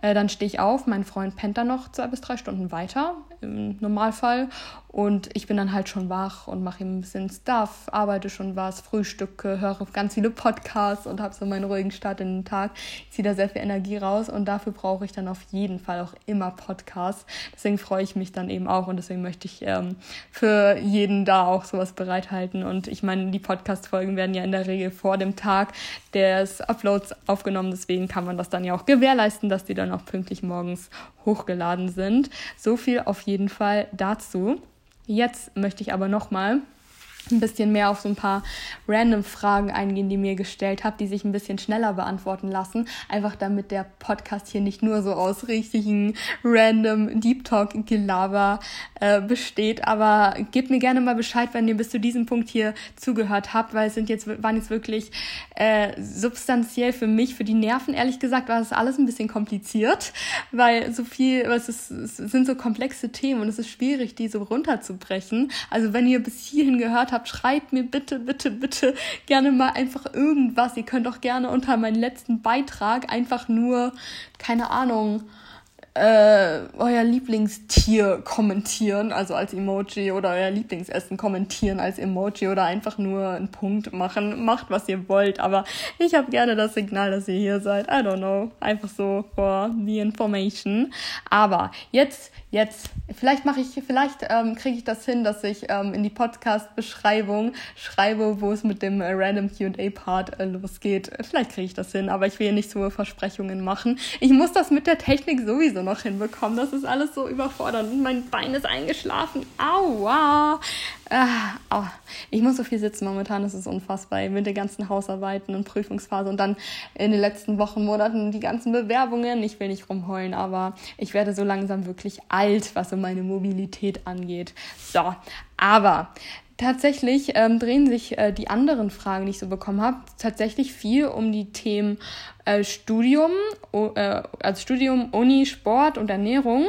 Äh, dann stehe ich auf, mein Freund pennt dann noch zwei bis drei Stunden weiter im Normalfall. Und ich bin dann halt schon wach und mache ein bisschen Stuff, arbeite schon was, frühstücke, höre ganz viele Podcasts und habe so meinen ruhigen Start in den Tag. Ich ziehe da sehr viel Energie raus und dafür brauche ich dann auf jeden Fall auch immer Podcasts. Deswegen freue ich mich dann eben auch und deswegen möchte ich ähm, für jeden da auch sowas bereithalten. Und ich meine, die Podcast-Folgen werden ja in der Regel vor dem Tag des Uploads aufgenommen. Deswegen kann man das dann ja auch gewährleisten, dass die dann auch pünktlich morgens hochgeladen sind. So viel auf jeden Fall dazu. Jetzt möchte ich aber nochmal ein bisschen mehr auf so ein paar random Fragen eingehen, die mir gestellt habt, die sich ein bisschen schneller beantworten lassen. Einfach damit der Podcast hier nicht nur so aus richtigen random Deep Talk Gelaber äh, besteht. Aber gebt mir gerne mal Bescheid, wenn ihr bis zu diesem Punkt hier zugehört habt, weil es sind jetzt, waren jetzt wirklich äh, substanziell für mich, für die Nerven, ehrlich gesagt, war das alles ein bisschen kompliziert, weil so viel, es, ist, es sind so komplexe Themen und es ist schwierig, die so runterzubrechen. Also wenn ihr bis hierhin gehört habt, schreibt mir bitte, bitte, bitte gerne mal einfach irgendwas. Ihr könnt auch gerne unter meinen letzten Beitrag einfach nur, keine Ahnung, äh, euer Lieblingstier kommentieren, also als Emoji oder euer Lieblingsessen kommentieren als Emoji oder einfach nur einen Punkt machen. Macht, was ihr wollt, aber ich habe gerne das Signal, dass ihr hier seid. I don't know. Einfach so for the information. Aber jetzt, jetzt, vielleicht mache ich, vielleicht ähm, kriege ich das hin, dass ich ähm, in die Podcast-Beschreibung schreibe, wo es mit dem äh, Random QA-Part äh, losgeht. Vielleicht kriege ich das hin, aber ich will nicht so Versprechungen machen. Ich muss das mit der Technik sowieso noch hinbekommen. Das ist alles so überfordernd. Mein Bein ist eingeschlafen. Aua. Ah, oh. Ich muss so viel sitzen momentan, das ist unfassbar. Mit den ganzen Hausarbeiten und Prüfungsphase und dann in den letzten Wochen, Monaten die ganzen Bewerbungen. Ich will nicht rumheulen, aber ich werde so langsam wirklich alt, was so meine Mobilität angeht. So, aber tatsächlich ähm, drehen sich äh, die anderen Fragen, die ich so bekommen habe, tatsächlich viel um die Themen äh, Studium, äh, also Studium, Uni, Sport und Ernährung.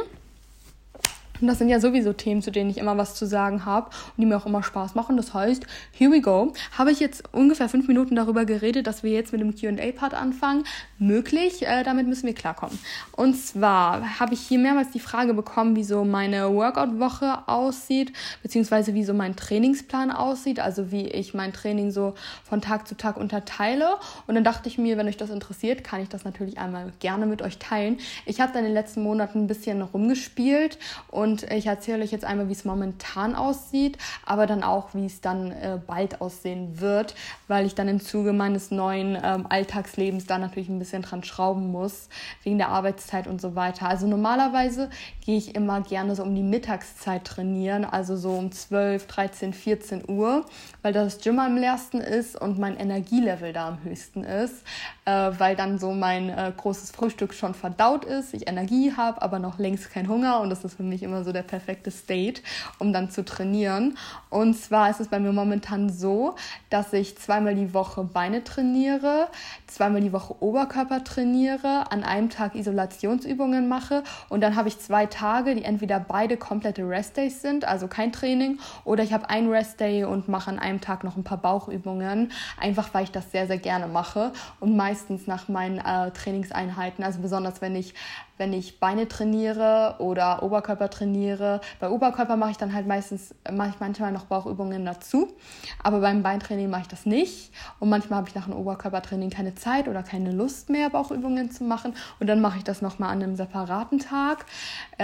Und das sind ja sowieso Themen, zu denen ich immer was zu sagen habe und die mir auch immer Spaß machen. Das heißt, here we go. Habe ich jetzt ungefähr fünf Minuten darüber geredet, dass wir jetzt mit dem QA-Part anfangen. Möglich, äh, damit müssen wir klarkommen. Und zwar habe ich hier mehrmals die Frage bekommen, wie so meine Workout-Woche aussieht, beziehungsweise wie so mein Trainingsplan aussieht, also wie ich mein Training so von Tag zu Tag unterteile. Und dann dachte ich mir, wenn euch das interessiert, kann ich das natürlich einmal gerne mit euch teilen. Ich habe dann in den letzten Monaten ein bisschen rumgespielt und und ich erzähle euch jetzt einmal, wie es momentan aussieht, aber dann auch, wie es dann äh, bald aussehen wird, weil ich dann im Zuge meines neuen ähm, Alltagslebens da natürlich ein bisschen dran schrauben muss, wegen der Arbeitszeit und so weiter. Also normalerweise gehe ich immer gerne so um die Mittagszeit trainieren, also so um 12, 13, 14 Uhr, weil das Gym am leersten ist und mein Energielevel da am höchsten ist, äh, weil dann so mein äh, großes Frühstück schon verdaut ist, ich Energie habe, aber noch längst kein Hunger und das ist für mich immer so der perfekte State, um dann zu trainieren. Und zwar ist es bei mir momentan so, dass ich zweimal die Woche Beine trainiere, zweimal die Woche Oberkörper trainiere, an einem Tag Isolationsübungen mache und dann habe ich zwei Tage, die entweder beide komplette Restdays sind, also kein Training, oder ich habe einen Restday und mache an einem Tag noch ein paar Bauchübungen, einfach weil ich das sehr, sehr gerne mache und meistens nach meinen äh, Trainingseinheiten, also besonders wenn ich wenn ich Beine trainiere oder Oberkörper trainiere. Bei Oberkörper mache ich dann halt meistens, mache ich manchmal noch Bauchübungen dazu, aber beim Beintraining mache ich das nicht. Und manchmal habe ich nach einem Oberkörpertraining keine Zeit oder keine Lust mehr, Bauchübungen zu machen. Und dann mache ich das nochmal an einem separaten Tag.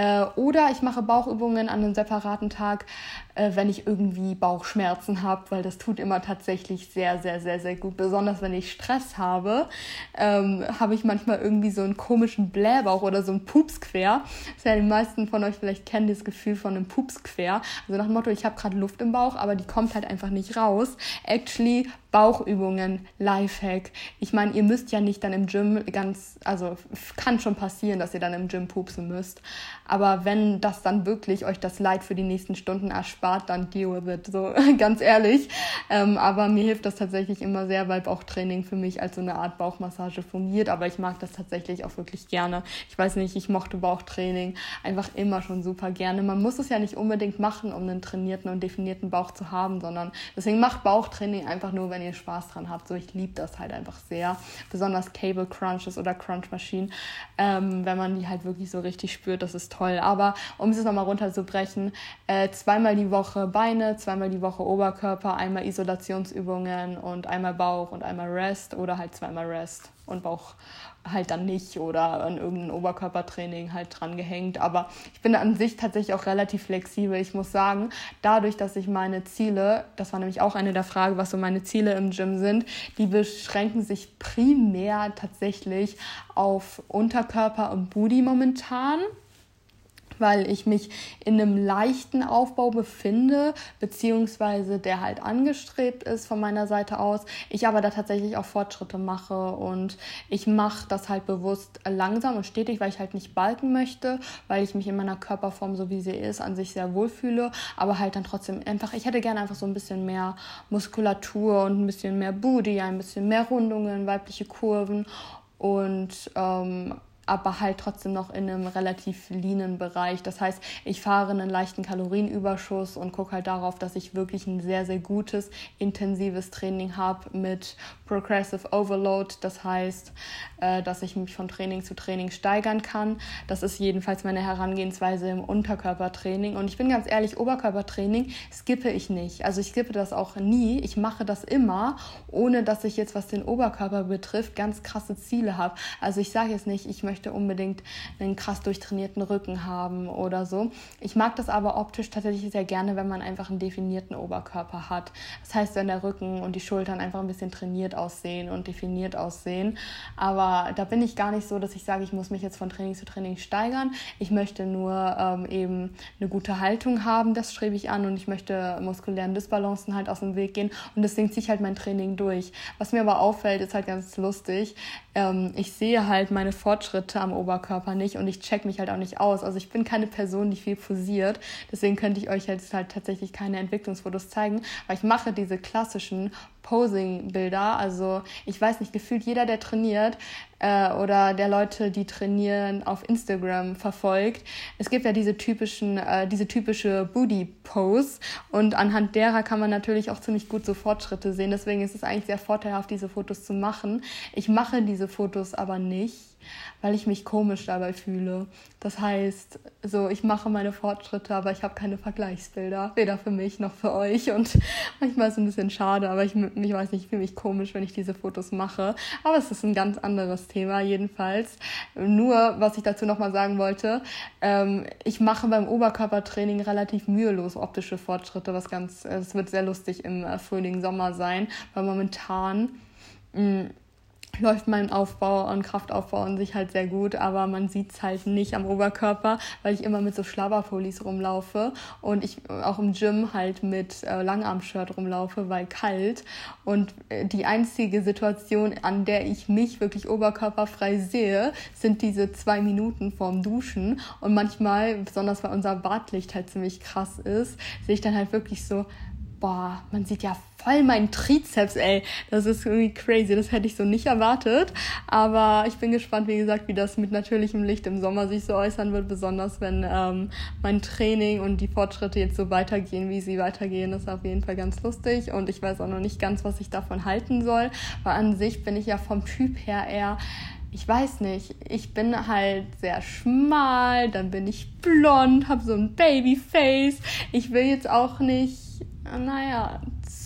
Äh, oder ich mache Bauchübungen an einem separaten Tag, äh, wenn ich irgendwie Bauchschmerzen habe, weil das tut immer tatsächlich sehr, sehr, sehr, sehr gut. Besonders wenn ich Stress habe, ähm, habe ich manchmal irgendwie so einen komischen Blähbauch oder so einen Pups quer. Das ja die meisten von euch vielleicht kennen das Gefühl von einem Pups quer. Also nach dem Motto, ich habe gerade Luft im Bauch, aber die kommt halt einfach nicht raus. Actually Bauchübungen, Lifehack. Ich meine, ihr müsst ja nicht dann im Gym ganz, also kann schon passieren, dass ihr dann im Gym pupsen müsst. Aber wenn das dann wirklich euch das Leid für die nächsten Stunden erspart, dann deal with it. So ganz ehrlich. Ähm, aber mir hilft das tatsächlich immer sehr, weil Bauchtraining für mich als so eine Art Bauchmassage fungiert. Aber ich mag das tatsächlich auch wirklich gerne. Ich weiß nicht, ich mochte Bauchtraining einfach immer schon super gerne. Man muss es ja nicht unbedingt machen, um einen trainierten und definierten Bauch zu haben, sondern deswegen macht Bauchtraining einfach nur, wenn wenn ihr Spaß dran habt. So, ich liebe das halt einfach sehr. Besonders Cable Crunches oder Crunch Maschinen. Ähm, wenn man die halt wirklich so richtig spürt, das ist toll. Aber um es nochmal runterzubrechen, äh, zweimal die Woche Beine, zweimal die Woche Oberkörper, einmal Isolationsübungen und einmal Bauch und einmal Rest oder halt zweimal Rest und Bauch halt dann nicht oder an irgendein Oberkörpertraining halt dran gehängt. Aber ich bin an sich tatsächlich auch relativ flexibel. Ich muss sagen, dadurch, dass ich meine Ziele, das war nämlich auch eine der Fragen, was so meine Ziele im Gym sind, die beschränken sich primär tatsächlich auf Unterkörper und Booty momentan weil ich mich in einem leichten Aufbau befinde, beziehungsweise der halt angestrebt ist von meiner Seite aus. Ich aber da tatsächlich auch Fortschritte mache und ich mache das halt bewusst langsam und stetig, weil ich halt nicht balken möchte, weil ich mich in meiner Körperform, so wie sie ist, an sich sehr wohl fühle, aber halt dann trotzdem einfach, ich hätte gerne einfach so ein bisschen mehr Muskulatur und ein bisschen mehr Booty, ein bisschen mehr Rundungen, weibliche Kurven und ähm, aber halt trotzdem noch in einem relativ leanen Bereich. Das heißt, ich fahre einen leichten Kalorienüberschuss und gucke halt darauf, dass ich wirklich ein sehr, sehr gutes, intensives Training habe mit Progressive Overload. Das heißt, äh, dass ich mich von Training zu Training steigern kann. Das ist jedenfalls meine Herangehensweise im Unterkörpertraining. Und ich bin ganz ehrlich, Oberkörpertraining skippe ich nicht. Also ich skippe das auch nie. Ich mache das immer, ohne dass ich jetzt, was den Oberkörper betrifft, ganz krasse Ziele habe. Also ich sage jetzt nicht, ich möchte möchte unbedingt einen krass durchtrainierten Rücken haben oder so. Ich mag das aber optisch tatsächlich sehr gerne, wenn man einfach einen definierten Oberkörper hat. Das heißt, wenn der Rücken und die Schultern einfach ein bisschen trainiert aussehen und definiert aussehen. Aber da bin ich gar nicht so, dass ich sage, ich muss mich jetzt von Training zu Training steigern. Ich möchte nur ähm, eben eine gute Haltung haben, das strebe ich an und ich möchte muskulären Disbalancen halt aus dem Weg gehen und deswegen ziehe ich halt mein Training durch. Was mir aber auffällt, ist halt ganz lustig. Ähm, ich sehe halt meine Fortschritte Schritte am Oberkörper nicht und ich check mich halt auch nicht aus. Also ich bin keine Person, die viel posiert. Deswegen könnte ich euch jetzt halt tatsächlich keine Entwicklungsfotos zeigen, weil ich mache diese klassischen Posing-Bilder. Also ich weiß nicht, gefühlt jeder, der trainiert äh, oder der Leute, die trainieren, auf Instagram verfolgt. Es gibt ja diese typischen, äh, diese typische Booty-Pose und anhand derer kann man natürlich auch ziemlich gut so Fortschritte sehen. Deswegen ist es eigentlich sehr vorteilhaft, diese Fotos zu machen. Ich mache diese Fotos aber nicht weil ich mich komisch dabei fühle. Das heißt, so ich mache meine Fortschritte, aber ich habe keine Vergleichsbilder, weder für mich noch für euch und manchmal ist es ein bisschen schade, aber ich, ich weiß nicht, ich fühle mich komisch, wenn ich diese Fotos mache. Aber es ist ein ganz anderes Thema jedenfalls. Nur, was ich dazu nochmal sagen wollte, ähm, ich mache beim Oberkörpertraining relativ mühelos optische Fortschritte, was ganz, es wird sehr lustig im äh, Frühling, Sommer sein, weil momentan mm, läuft mein Aufbau und Kraftaufbau an sich halt sehr gut, aber man sieht es halt nicht am Oberkörper, weil ich immer mit so Schlabberpullis rumlaufe und ich auch im Gym halt mit äh, Langarm-Shirt rumlaufe, weil kalt. Und äh, die einzige Situation, an der ich mich wirklich oberkörperfrei sehe, sind diese zwei Minuten vorm Duschen. Und manchmal, besonders weil unser Badlicht halt ziemlich krass ist, sehe ich dann halt wirklich so, boah, man sieht ja voll meinen Trizeps, ey. Das ist irgendwie crazy. Das hätte ich so nicht erwartet. Aber ich bin gespannt, wie gesagt, wie das mit natürlichem Licht im Sommer sich so äußern wird. Besonders wenn ähm, mein Training und die Fortschritte jetzt so weitergehen, wie sie weitergehen. Das ist auf jeden Fall ganz lustig. Und ich weiß auch noch nicht ganz, was ich davon halten soll. Weil an sich bin ich ja vom Typ her eher ich weiß nicht, ich bin halt sehr schmal, dann bin ich blond, habe so ein Babyface. Ich will jetzt auch nicht, naja,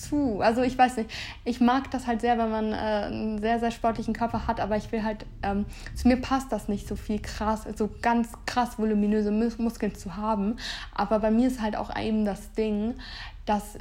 zu. Also ich weiß nicht, ich mag das halt sehr, wenn man äh, einen sehr, sehr sportlichen Körper hat, aber ich will halt, ähm, zu mir passt das nicht so viel krass, so ganz krass voluminöse Mus Muskeln zu haben. Aber bei mir ist halt auch eben das Ding, dass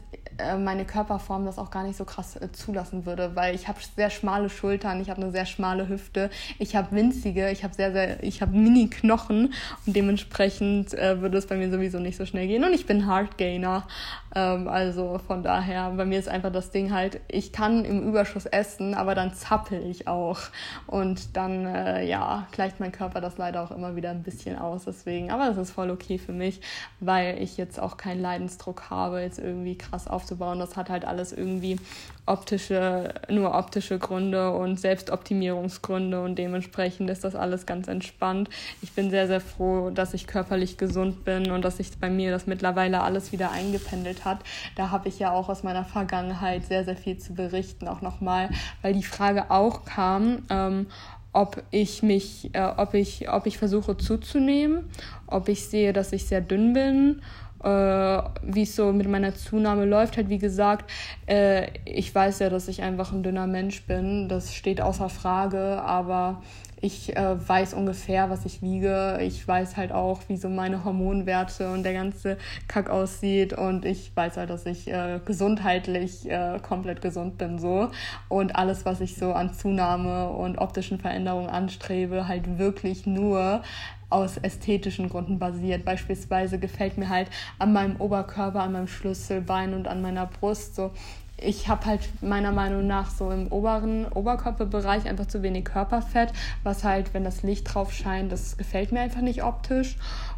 meine Körperform das auch gar nicht so krass äh, zulassen würde, weil ich habe sehr schmale Schultern, ich habe eine sehr schmale Hüfte, ich habe winzige, ich habe sehr, sehr, ich habe Mini-Knochen und dementsprechend äh, würde es bei mir sowieso nicht so schnell gehen. Und ich bin Hardgainer, ähm, also von daher, bei mir ist einfach das Ding halt, ich kann im Überschuss essen, aber dann zappel ich auch. Und dann, äh, ja, gleicht mein Körper das leider auch immer wieder ein bisschen aus, deswegen, aber es ist voll okay für mich, weil ich jetzt auch keinen Leidensdruck habe, jetzt irgendwie krass aufzubauen. Das hat halt alles irgendwie optische, nur optische Gründe und Selbstoptimierungsgründe und dementsprechend ist das alles ganz entspannt. Ich bin sehr, sehr froh, dass ich körperlich gesund bin und dass sich bei mir das mittlerweile alles wieder eingependelt hat. Da habe ich ja auch aus meiner Vergangenheit sehr, sehr viel zu berichten, auch nochmal, weil die Frage auch kam, ähm, ob ich mich, äh, ob ich, ob ich versuche zuzunehmen, ob ich sehe, dass ich sehr dünn bin wie es so mit meiner Zunahme läuft. Halt, wie gesagt, äh, ich weiß ja, dass ich einfach ein dünner Mensch bin. Das steht außer Frage, aber ich äh, weiß ungefähr, was ich wiege. Ich weiß halt auch, wie so meine Hormonwerte und der ganze Kack aussieht. Und ich weiß halt, dass ich äh, gesundheitlich äh, komplett gesund bin so. Und alles, was ich so an Zunahme und optischen Veränderungen anstrebe, halt wirklich nur aus ästhetischen Gründen basiert. Beispielsweise gefällt mir halt an meinem Oberkörper, an meinem Schlüsselbein und an meiner Brust so ich habe halt meiner Meinung nach so im oberen Oberkörperbereich einfach zu wenig Körperfett, was halt, wenn das Licht drauf scheint, das gefällt mir einfach nicht optisch.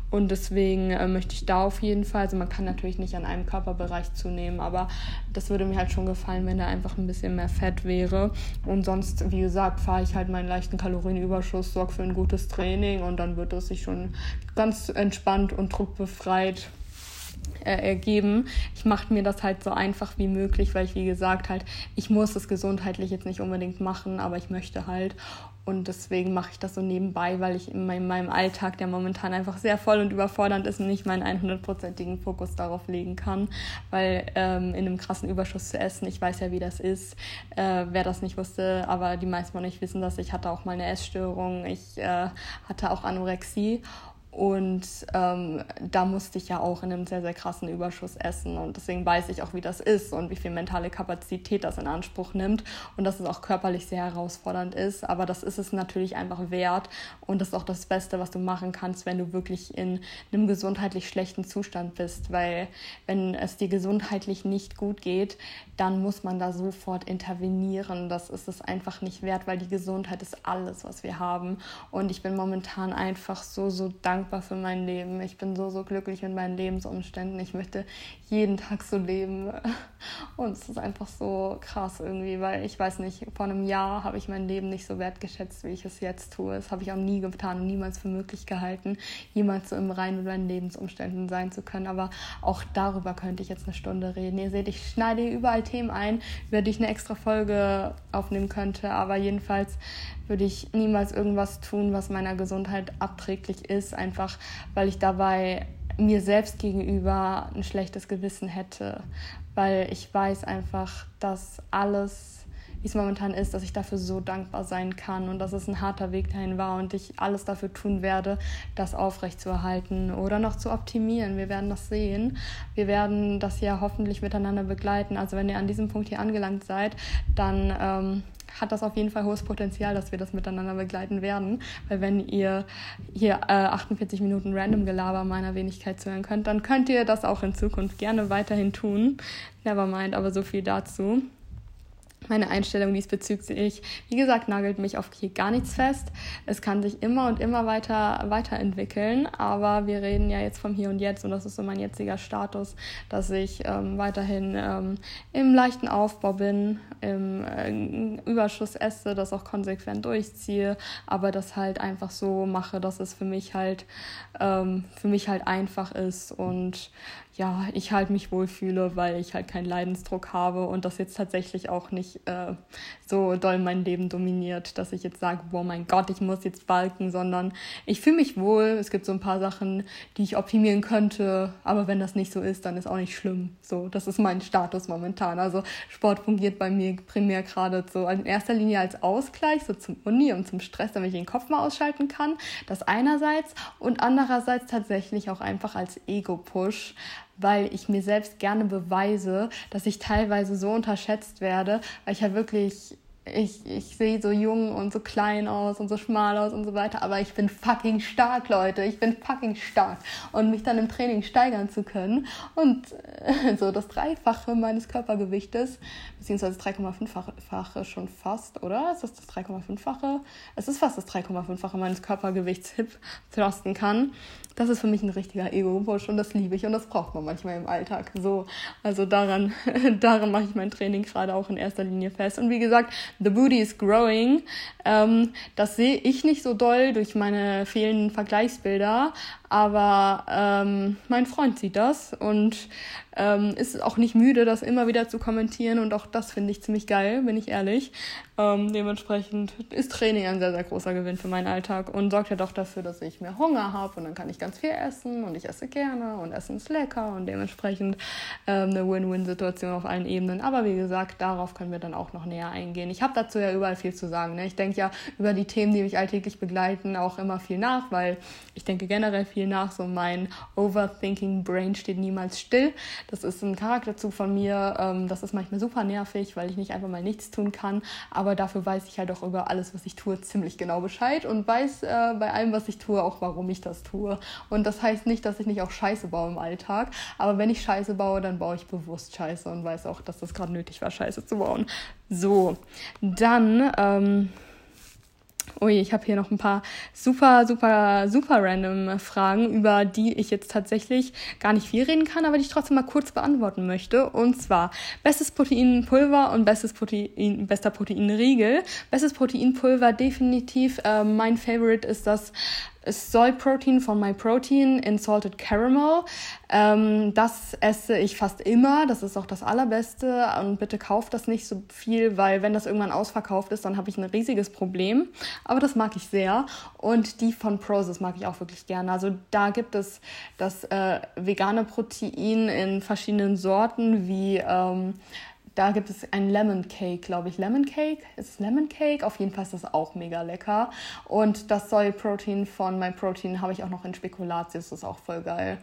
Und deswegen äh, möchte ich da auf jeden Fall, also man kann natürlich nicht an einem Körperbereich zunehmen, aber das würde mir halt schon gefallen, wenn da einfach ein bisschen mehr Fett wäre. Und sonst, wie gesagt, fahre ich halt meinen leichten Kalorienüberschuss, sorge für ein gutes Training und dann wird es sich schon ganz entspannt und druckbefreit äh, ergeben. Ich mache mir das halt so einfach wie möglich, weil ich, wie gesagt, halt, ich muss das gesundheitlich jetzt nicht unbedingt machen, aber ich möchte halt. Und deswegen mache ich das so nebenbei, weil ich in meinem, Alltag, der momentan einfach sehr voll und überfordernd ist, nicht meinen 100%igen Fokus darauf legen kann. Weil ähm, in einem krassen Überschuss zu essen, ich weiß ja, wie das ist. Äh, wer das nicht wusste, aber die meisten von euch wissen das. Ich hatte auch mal eine Essstörung. Ich äh, hatte auch Anorexie. Und ähm, da musste ich ja auch in einem sehr, sehr krassen Überschuss essen. Und deswegen weiß ich auch, wie das ist und wie viel mentale Kapazität das in Anspruch nimmt. Und dass es auch körperlich sehr herausfordernd ist. Aber das ist es natürlich einfach wert. Und das ist auch das Beste, was du machen kannst, wenn du wirklich in einem gesundheitlich schlechten Zustand bist. Weil wenn es dir gesundheitlich nicht gut geht, dann muss man da sofort intervenieren. Das ist es einfach nicht wert, weil die Gesundheit ist alles, was wir haben. Und ich bin momentan einfach so, so dankbar dankbar für mein Leben. Ich bin so, so glücklich mit meinen Lebensumständen. Ich möchte jeden Tag so leben. Und es ist einfach so krass irgendwie, weil ich weiß nicht, vor einem Jahr habe ich mein Leben nicht so wertgeschätzt, wie ich es jetzt tue. Das habe ich auch nie getan und niemals für möglich gehalten, jemals so im Reinen mit meinen Lebensumständen sein zu können. Aber auch darüber könnte ich jetzt eine Stunde reden. Ihr seht, ich schneide überall Themen ein, über die ich eine extra Folge aufnehmen könnte. Aber jedenfalls würde ich niemals irgendwas tun, was meiner Gesundheit abträglich ist, einfach weil ich dabei mir selbst gegenüber ein schlechtes Gewissen hätte, weil ich weiß einfach, dass alles wie es momentan ist, dass ich dafür so dankbar sein kann und dass es ein harter Weg dahin war und ich alles dafür tun werde, das aufrechtzuerhalten oder noch zu optimieren. Wir werden das sehen. Wir werden das ja hoffentlich miteinander begleiten. Also wenn ihr an diesem Punkt hier angelangt seid, dann ähm, hat das auf jeden Fall hohes Potenzial, dass wir das miteinander begleiten werden. Weil wenn ihr hier äh, 48 Minuten Random Gelaber meiner Wenigkeit zuhören könnt, dann könnt ihr das auch in Zukunft gerne weiterhin tun. Nevermind, aber so viel dazu meine Einstellung diesbezüglich, wie gesagt, nagelt mich auf hier gar nichts fest. Es kann sich immer und immer weiter weiterentwickeln, aber wir reden ja jetzt vom Hier und Jetzt und das ist so mein jetziger Status, dass ich ähm, weiterhin ähm, im leichten Aufbau bin, im äh, Überschuss esse, das auch konsequent durchziehe, aber das halt einfach so mache, dass es für mich halt ähm, für mich halt einfach ist und ja, ich halt mich wohlfühle, weil ich halt keinen Leidensdruck habe und das jetzt tatsächlich auch nicht äh, so doll mein Leben dominiert, dass ich jetzt sage, boah, mein Gott, ich muss jetzt balken, sondern ich fühle mich wohl. Es gibt so ein paar Sachen, die ich optimieren könnte, aber wenn das nicht so ist, dann ist auch nicht schlimm. So, das ist mein Status momentan. Also Sport fungiert bei mir primär gerade so in erster Linie als Ausgleich, so zum Uni und zum Stress, damit ich den Kopf mal ausschalten kann. Das einerseits und andererseits tatsächlich auch einfach als Ego-Push weil ich mir selbst gerne beweise, dass ich teilweise so unterschätzt werde, weil ich ja wirklich ich, ich sehe so jung und so klein aus und so schmal aus und so weiter, aber ich bin fucking stark, Leute. Ich bin fucking stark. Und mich dann im Training steigern zu können und äh, so das Dreifache meines Körpergewichtes, beziehungsweise 3,5-fache schon fast, oder? Ist das das 3,5-fache? Es ist fast das 3,5-fache meines Körpergewichts hip thrusten kann. Das ist für mich ein richtiger Ego-Push und das liebe ich und das braucht man manchmal im Alltag. So, also daran, daran mache ich mein Training gerade auch in erster Linie fest. Und wie gesagt, The Booty is Growing. Ähm, das sehe ich nicht so doll durch meine fehlenden Vergleichsbilder, aber ähm, mein Freund sieht das und ähm, ist auch nicht müde, das immer wieder zu kommentieren und auch das finde ich ziemlich geil, bin ich ehrlich. Ähm, dementsprechend ist Training ein sehr, sehr großer Gewinn für meinen Alltag und sorgt ja doch dafür, dass ich mehr Hunger habe und dann kann ich ganz viel essen und ich esse gerne und Essen ist lecker und dementsprechend ähm, eine Win-Win-Situation auf allen Ebenen. Aber wie gesagt, darauf können wir dann auch noch näher eingehen. Ich habe dazu ja überall viel zu sagen. Ne? Ich denke ja über die Themen, die mich alltäglich begleiten, auch immer viel nach, weil ich denke generell viel viel nach. So mein Overthinking Brain steht niemals still. Das ist ein Charakterzug von mir. Ähm, das ist manchmal super nervig, weil ich nicht einfach mal nichts tun kann. Aber dafür weiß ich halt auch über alles, was ich tue, ziemlich genau Bescheid und weiß äh, bei allem, was ich tue, auch warum ich das tue. Und das heißt nicht, dass ich nicht auch Scheiße baue im Alltag. Aber wenn ich Scheiße baue, dann baue ich bewusst Scheiße und weiß auch, dass das gerade nötig war, Scheiße zu bauen. So, dann. Ähm Ui, ich habe hier noch ein paar super, super, super random Fragen, über die ich jetzt tatsächlich gar nicht viel reden kann, aber die ich trotzdem mal kurz beantworten möchte. Und zwar bestes Proteinpulver und bestes Protein, bester Proteinriegel. Bestes Proteinpulver definitiv. Äh, mein Favorite ist das Soy Protein von MyProtein in Salted Caramel. Ähm, das esse ich fast immer. Das ist auch das allerbeste. Und bitte kauft das nicht so viel, weil wenn das irgendwann ausverkauft ist, dann habe ich ein riesiges Problem. Aber das mag ich sehr. Und die von Prozess mag ich auch wirklich gerne. Also da gibt es das äh, vegane Protein in verschiedenen Sorten wie ähm, da gibt es ein Lemon Cake, glaube ich. Lemon Cake? Ist es Lemon Cake? Auf jeden Fall ist das auch mega lecker. Und das Soy Protein von MyProtein habe ich auch noch in Spekulatius. Das ist auch voll geil.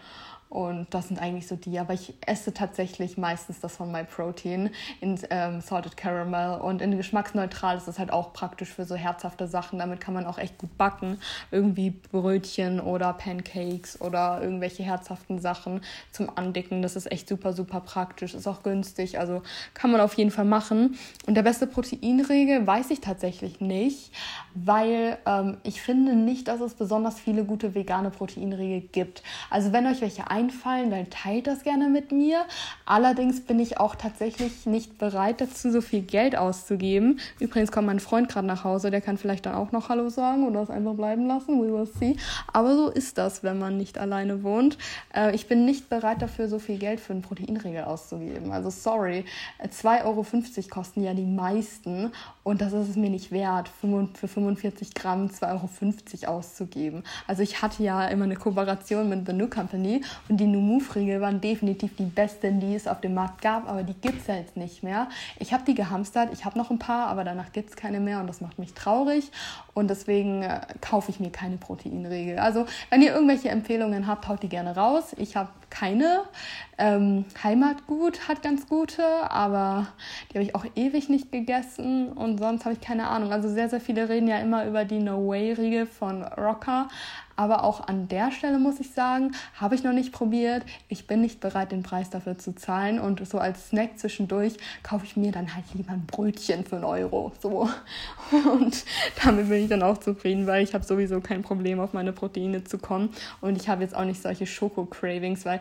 Und das sind eigentlich so die. Aber ich esse tatsächlich meistens das von MyProtein in ähm, Salted Caramel. Und in geschmacksneutral ist das halt auch praktisch für so herzhafte Sachen. Damit kann man auch echt gut backen. Irgendwie Brötchen oder Pancakes oder irgendwelche herzhaften Sachen zum Andicken. Das ist echt super, super praktisch. Ist auch günstig. Also kann man auf jeden Fall machen. Und der beste Proteinregel weiß ich tatsächlich nicht, weil ähm, ich finde nicht, dass es besonders viele gute vegane Proteinregel gibt. Also wenn euch welche einfallen, dann teilt das gerne mit mir. Allerdings bin ich auch tatsächlich nicht bereit dazu, so viel Geld auszugeben. Übrigens kommt mein Freund gerade nach Hause, der kann vielleicht dann auch noch Hallo sagen oder es einfach bleiben lassen. We will see. Aber so ist das, wenn man nicht alleine wohnt. Äh, ich bin nicht bereit dafür, so viel Geld für einen Proteinregel auszugeben. Also sorry, 2,50 Euro kosten ja die meisten Und das ist es mir nicht wert, für 45 Gramm 2,50 Euro auszugeben. Also ich hatte ja immer eine Kooperation mit The New Company und die New Move-Riegel waren definitiv die besten, die es auf dem Markt gab, aber die gibt es ja jetzt nicht mehr. Ich habe die gehamstert, ich habe noch ein paar, aber danach gibt es keine mehr und das macht mich traurig und deswegen äh, kaufe ich mir keine Proteinriegel. Also wenn ihr irgendwelche Empfehlungen habt, haut die gerne raus. Ich habe keine. Ähm, Heimatgut hat ganz gute, aber die habe ich auch ewig nicht gegessen und sonst habe ich keine Ahnung. Also sehr, sehr viele reden ja immer über die No Way-Riegel von Rocker, aber auch an der Stelle muss ich sagen, habe ich noch nicht probiert. Ich bin nicht bereit, den Preis dafür zu zahlen. Und so als Snack zwischendurch kaufe ich mir dann halt lieber ein Brötchen für einen Euro. So. Und damit bin ich dann auch zufrieden, weil ich habe sowieso kein Problem, auf meine Proteine zu kommen. Und ich habe jetzt auch nicht solche Schoko-Cravings, weil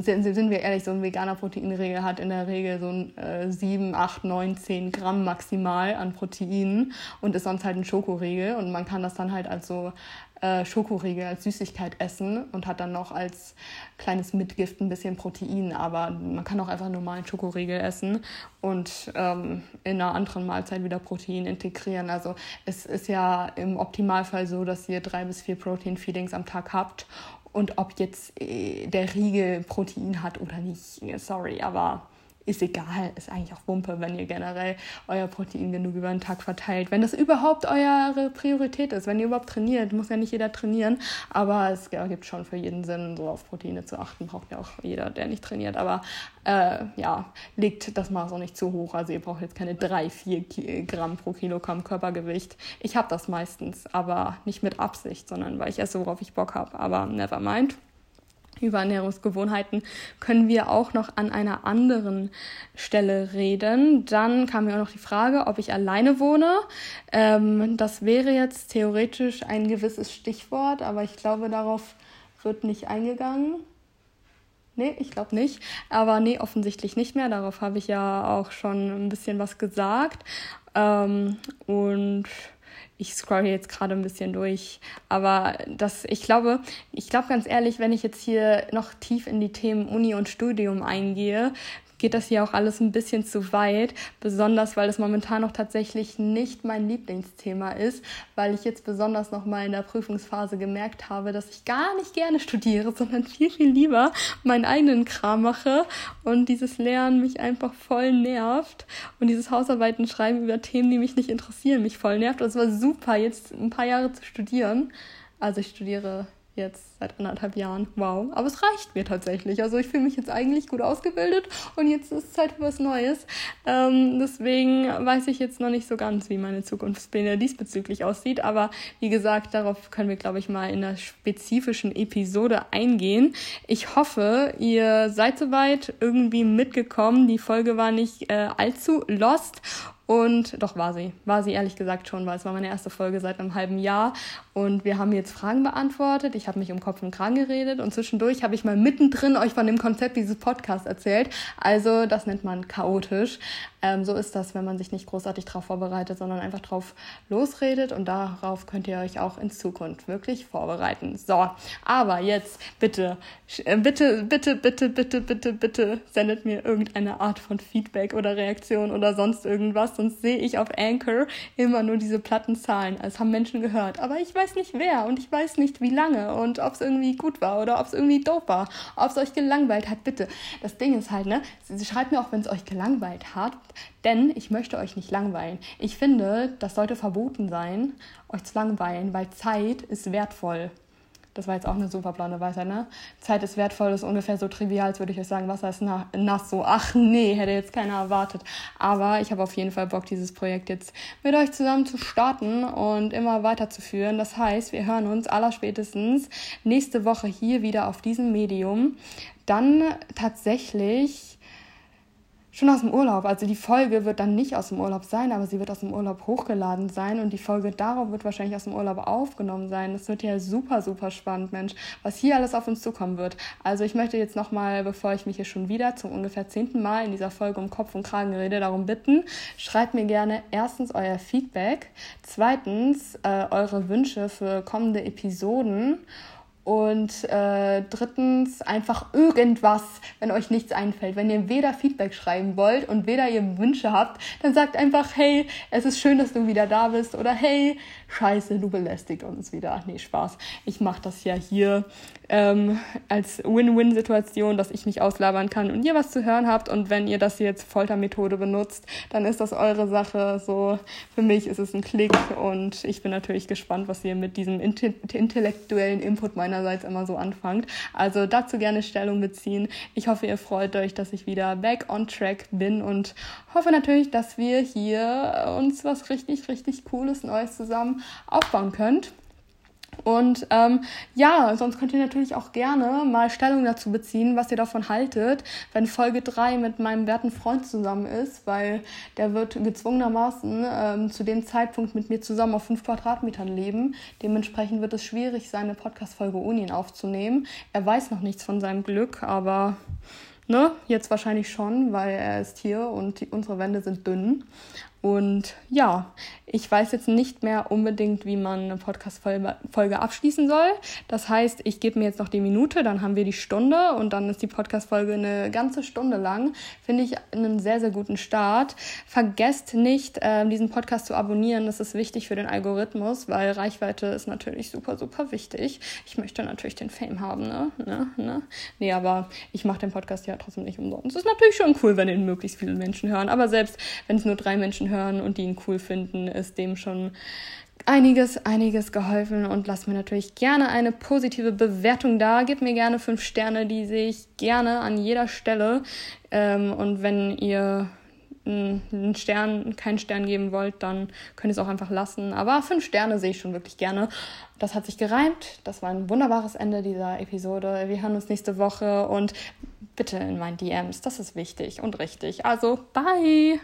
sind wir ehrlich, so ein veganer Proteinregel hat in der Regel so ein, äh, 7, 8, 9, 10 Gramm maximal an Proteinen und ist sonst halt ein Schokoriegel und man kann das dann halt als so äh, Schokoriegel als Süßigkeit essen und hat dann noch als kleines Mitgift ein bisschen Protein, aber man kann auch einfach normalen Schokoriegel essen und ähm, in einer anderen Mahlzeit wieder Protein integrieren. Also es ist ja im Optimalfall so, dass ihr drei bis vier Protein-Feedings am Tag habt und ob jetzt äh, der Riegel Protein hat oder nicht, sorry, aber ist egal, ist eigentlich auch Wumpe, wenn ihr generell euer Protein genug über den Tag verteilt. Wenn das überhaupt eure Priorität ist, wenn ihr überhaupt trainiert, muss ja nicht jeder trainieren, aber es gibt schon für jeden Sinn, so auf Proteine zu achten, braucht ja auch jeder, der nicht trainiert. Aber äh, ja, legt das Maß auch nicht zu hoch. Also ihr braucht jetzt keine 3, 4 Gramm pro Kilogramm Körpergewicht. Ich habe das meistens, aber nicht mit Absicht, sondern weil ich esse, worauf ich Bock habe. Aber never mind über Ernährungsgewohnheiten können wir auch noch an einer anderen Stelle reden. Dann kam mir auch noch die Frage, ob ich alleine wohne. Ähm, das wäre jetzt theoretisch ein gewisses Stichwort, aber ich glaube, darauf wird nicht eingegangen. Nee, ich glaube nicht. Aber nee, offensichtlich nicht mehr. Darauf habe ich ja auch schon ein bisschen was gesagt. Ähm, und ich scroll jetzt gerade ein bisschen durch. Aber das, ich glaube, ich glaube ganz ehrlich, wenn ich jetzt hier noch tief in die Themen Uni und Studium eingehe, geht das hier auch alles ein bisschen zu weit, besonders weil es momentan noch tatsächlich nicht mein Lieblingsthema ist, weil ich jetzt besonders noch mal in der Prüfungsphase gemerkt habe, dass ich gar nicht gerne studiere, sondern viel viel lieber meinen eigenen Kram mache und dieses Lernen mich einfach voll nervt und dieses Hausarbeiten schreiben über Themen, die mich nicht interessieren, mich voll nervt. Und es war super jetzt ein paar Jahre zu studieren. Also ich studiere jetzt seit anderthalb Jahren. Wow. Aber es reicht mir tatsächlich. Also ich fühle mich jetzt eigentlich gut ausgebildet und jetzt ist Zeit für was Neues. Ähm, deswegen weiß ich jetzt noch nicht so ganz, wie meine Zukunftspläne diesbezüglich aussieht. Aber wie gesagt, darauf können wir, glaube ich, mal in einer spezifischen Episode eingehen. Ich hoffe, ihr seid soweit irgendwie mitgekommen. Die Folge war nicht äh, allzu lost und doch war sie. War sie ehrlich gesagt schon, weil es war meine erste Folge seit einem halben Jahr. Und wir haben jetzt Fragen beantwortet. Ich habe mich um Kopf und Kragen geredet. Und zwischendurch habe ich mal mittendrin euch von dem Konzept dieses Podcasts erzählt. Also das nennt man chaotisch. Ähm, so ist das, wenn man sich nicht großartig darauf vorbereitet, sondern einfach drauf losredet. Und darauf könnt ihr euch auch in Zukunft wirklich vorbereiten. So, aber jetzt bitte, bitte, bitte, bitte, bitte, bitte, bitte sendet mir irgendeine Art von Feedback oder Reaktion oder sonst irgendwas sonst sehe ich auf Anchor immer nur diese platten Zahlen. Es haben Menschen gehört. Aber ich weiß nicht wer und ich weiß nicht wie lange und ob es irgendwie gut war oder ob es irgendwie doof war, ob es euch gelangweilt hat. Bitte. Das Ding ist halt, ne? Schreibt mir auch, wenn es euch gelangweilt hat, denn ich möchte euch nicht langweilen. Ich finde, das sollte verboten sein, euch zu langweilen, weil Zeit ist wertvoll. Das war jetzt auch eine super blaue Weisheit, ne? Zeit ist wertvoll, ist ungefähr so trivial, als würde ich euch sagen, Wasser ist nass. So, ach nee, hätte jetzt keiner erwartet. Aber ich habe auf jeden Fall Bock, dieses Projekt jetzt mit euch zusammen zu starten und immer weiterzuführen. Das heißt, wir hören uns allerspätestens nächste Woche hier wieder auf diesem Medium. Dann tatsächlich schon aus dem Urlaub. Also die Folge wird dann nicht aus dem Urlaub sein, aber sie wird aus dem Urlaub hochgeladen sein und die Folge darauf wird wahrscheinlich aus dem Urlaub aufgenommen sein. Das wird ja super, super spannend, Mensch, was hier alles auf uns zukommen wird. Also ich möchte jetzt nochmal, bevor ich mich hier schon wieder zum ungefähr zehnten Mal in dieser Folge um Kopf und Kragen rede, darum bitten, schreibt mir gerne erstens euer Feedback, zweitens äh, eure Wünsche für kommende Episoden Und äh, drittens, einfach irgendwas, wenn euch nichts einfällt. Wenn ihr weder Feedback schreiben wollt und weder ihr Wünsche habt, dann sagt einfach, hey, es ist schön, dass du wieder da bist. Oder hey, scheiße, du belästigt uns wieder. Nee, Spaß. Ich mache das ja hier ähm, als Win-Win-Situation, dass ich mich auslabern kann und ihr was zu hören habt. Und wenn ihr das jetzt Foltermethode benutzt, dann ist das eure Sache. So, für mich ist es ein Klick und ich bin natürlich gespannt, was ihr mit diesem intellektuellen Input meinerseits immer so anfangt. Also dazu gerne Stellung beziehen. Ich hoffe, ihr freut euch, dass ich wieder back on track bin und hoffe natürlich, dass wir hier uns was richtig, richtig Cooles Neues zusammen aufbauen könnt. Und ähm, ja, sonst könnt ihr natürlich auch gerne mal Stellung dazu beziehen, was ihr davon haltet, wenn Folge 3 mit meinem werten Freund zusammen ist, weil der wird gezwungenermaßen ähm, zu dem Zeitpunkt mit mir zusammen auf 5 Quadratmetern leben. Dementsprechend wird es schwierig, seine Podcast-Folge ohne ihn aufzunehmen. Er weiß noch nichts von seinem Glück, aber ne, jetzt wahrscheinlich schon, weil er ist hier und die, unsere Wände sind dünn. Und ja, ich weiß jetzt nicht mehr unbedingt, wie man eine Podcast-Folge abschließen soll. Das heißt, ich gebe mir jetzt noch die Minute, dann haben wir die Stunde und dann ist die Podcast-Folge eine ganze Stunde lang. Finde ich einen sehr, sehr guten Start. Vergesst nicht, äh, diesen Podcast zu abonnieren. Das ist wichtig für den Algorithmus, weil Reichweite ist natürlich super, super wichtig. Ich möchte natürlich den Fame haben, ne? ne? ne? Nee, aber ich mache den Podcast ja trotzdem nicht umsonst. Es ist natürlich schon cool, wenn ihn möglichst viele Menschen hören. Aber selbst wenn es nur drei Menschen hören, hören und die ihn cool finden, ist dem schon einiges, einiges geholfen und lasst mir natürlich gerne eine positive Bewertung da. Gebt mir gerne fünf Sterne, die sehe ich gerne an jeder Stelle. Ähm, und wenn ihr einen Stern, keinen Stern geben wollt, dann könnt ihr es auch einfach lassen. Aber fünf Sterne sehe ich schon wirklich gerne. Das hat sich gereimt. Das war ein wunderbares Ende dieser Episode. Wir hören uns nächste Woche und bitte in meinen DMs. Das ist wichtig und richtig. Also, bye!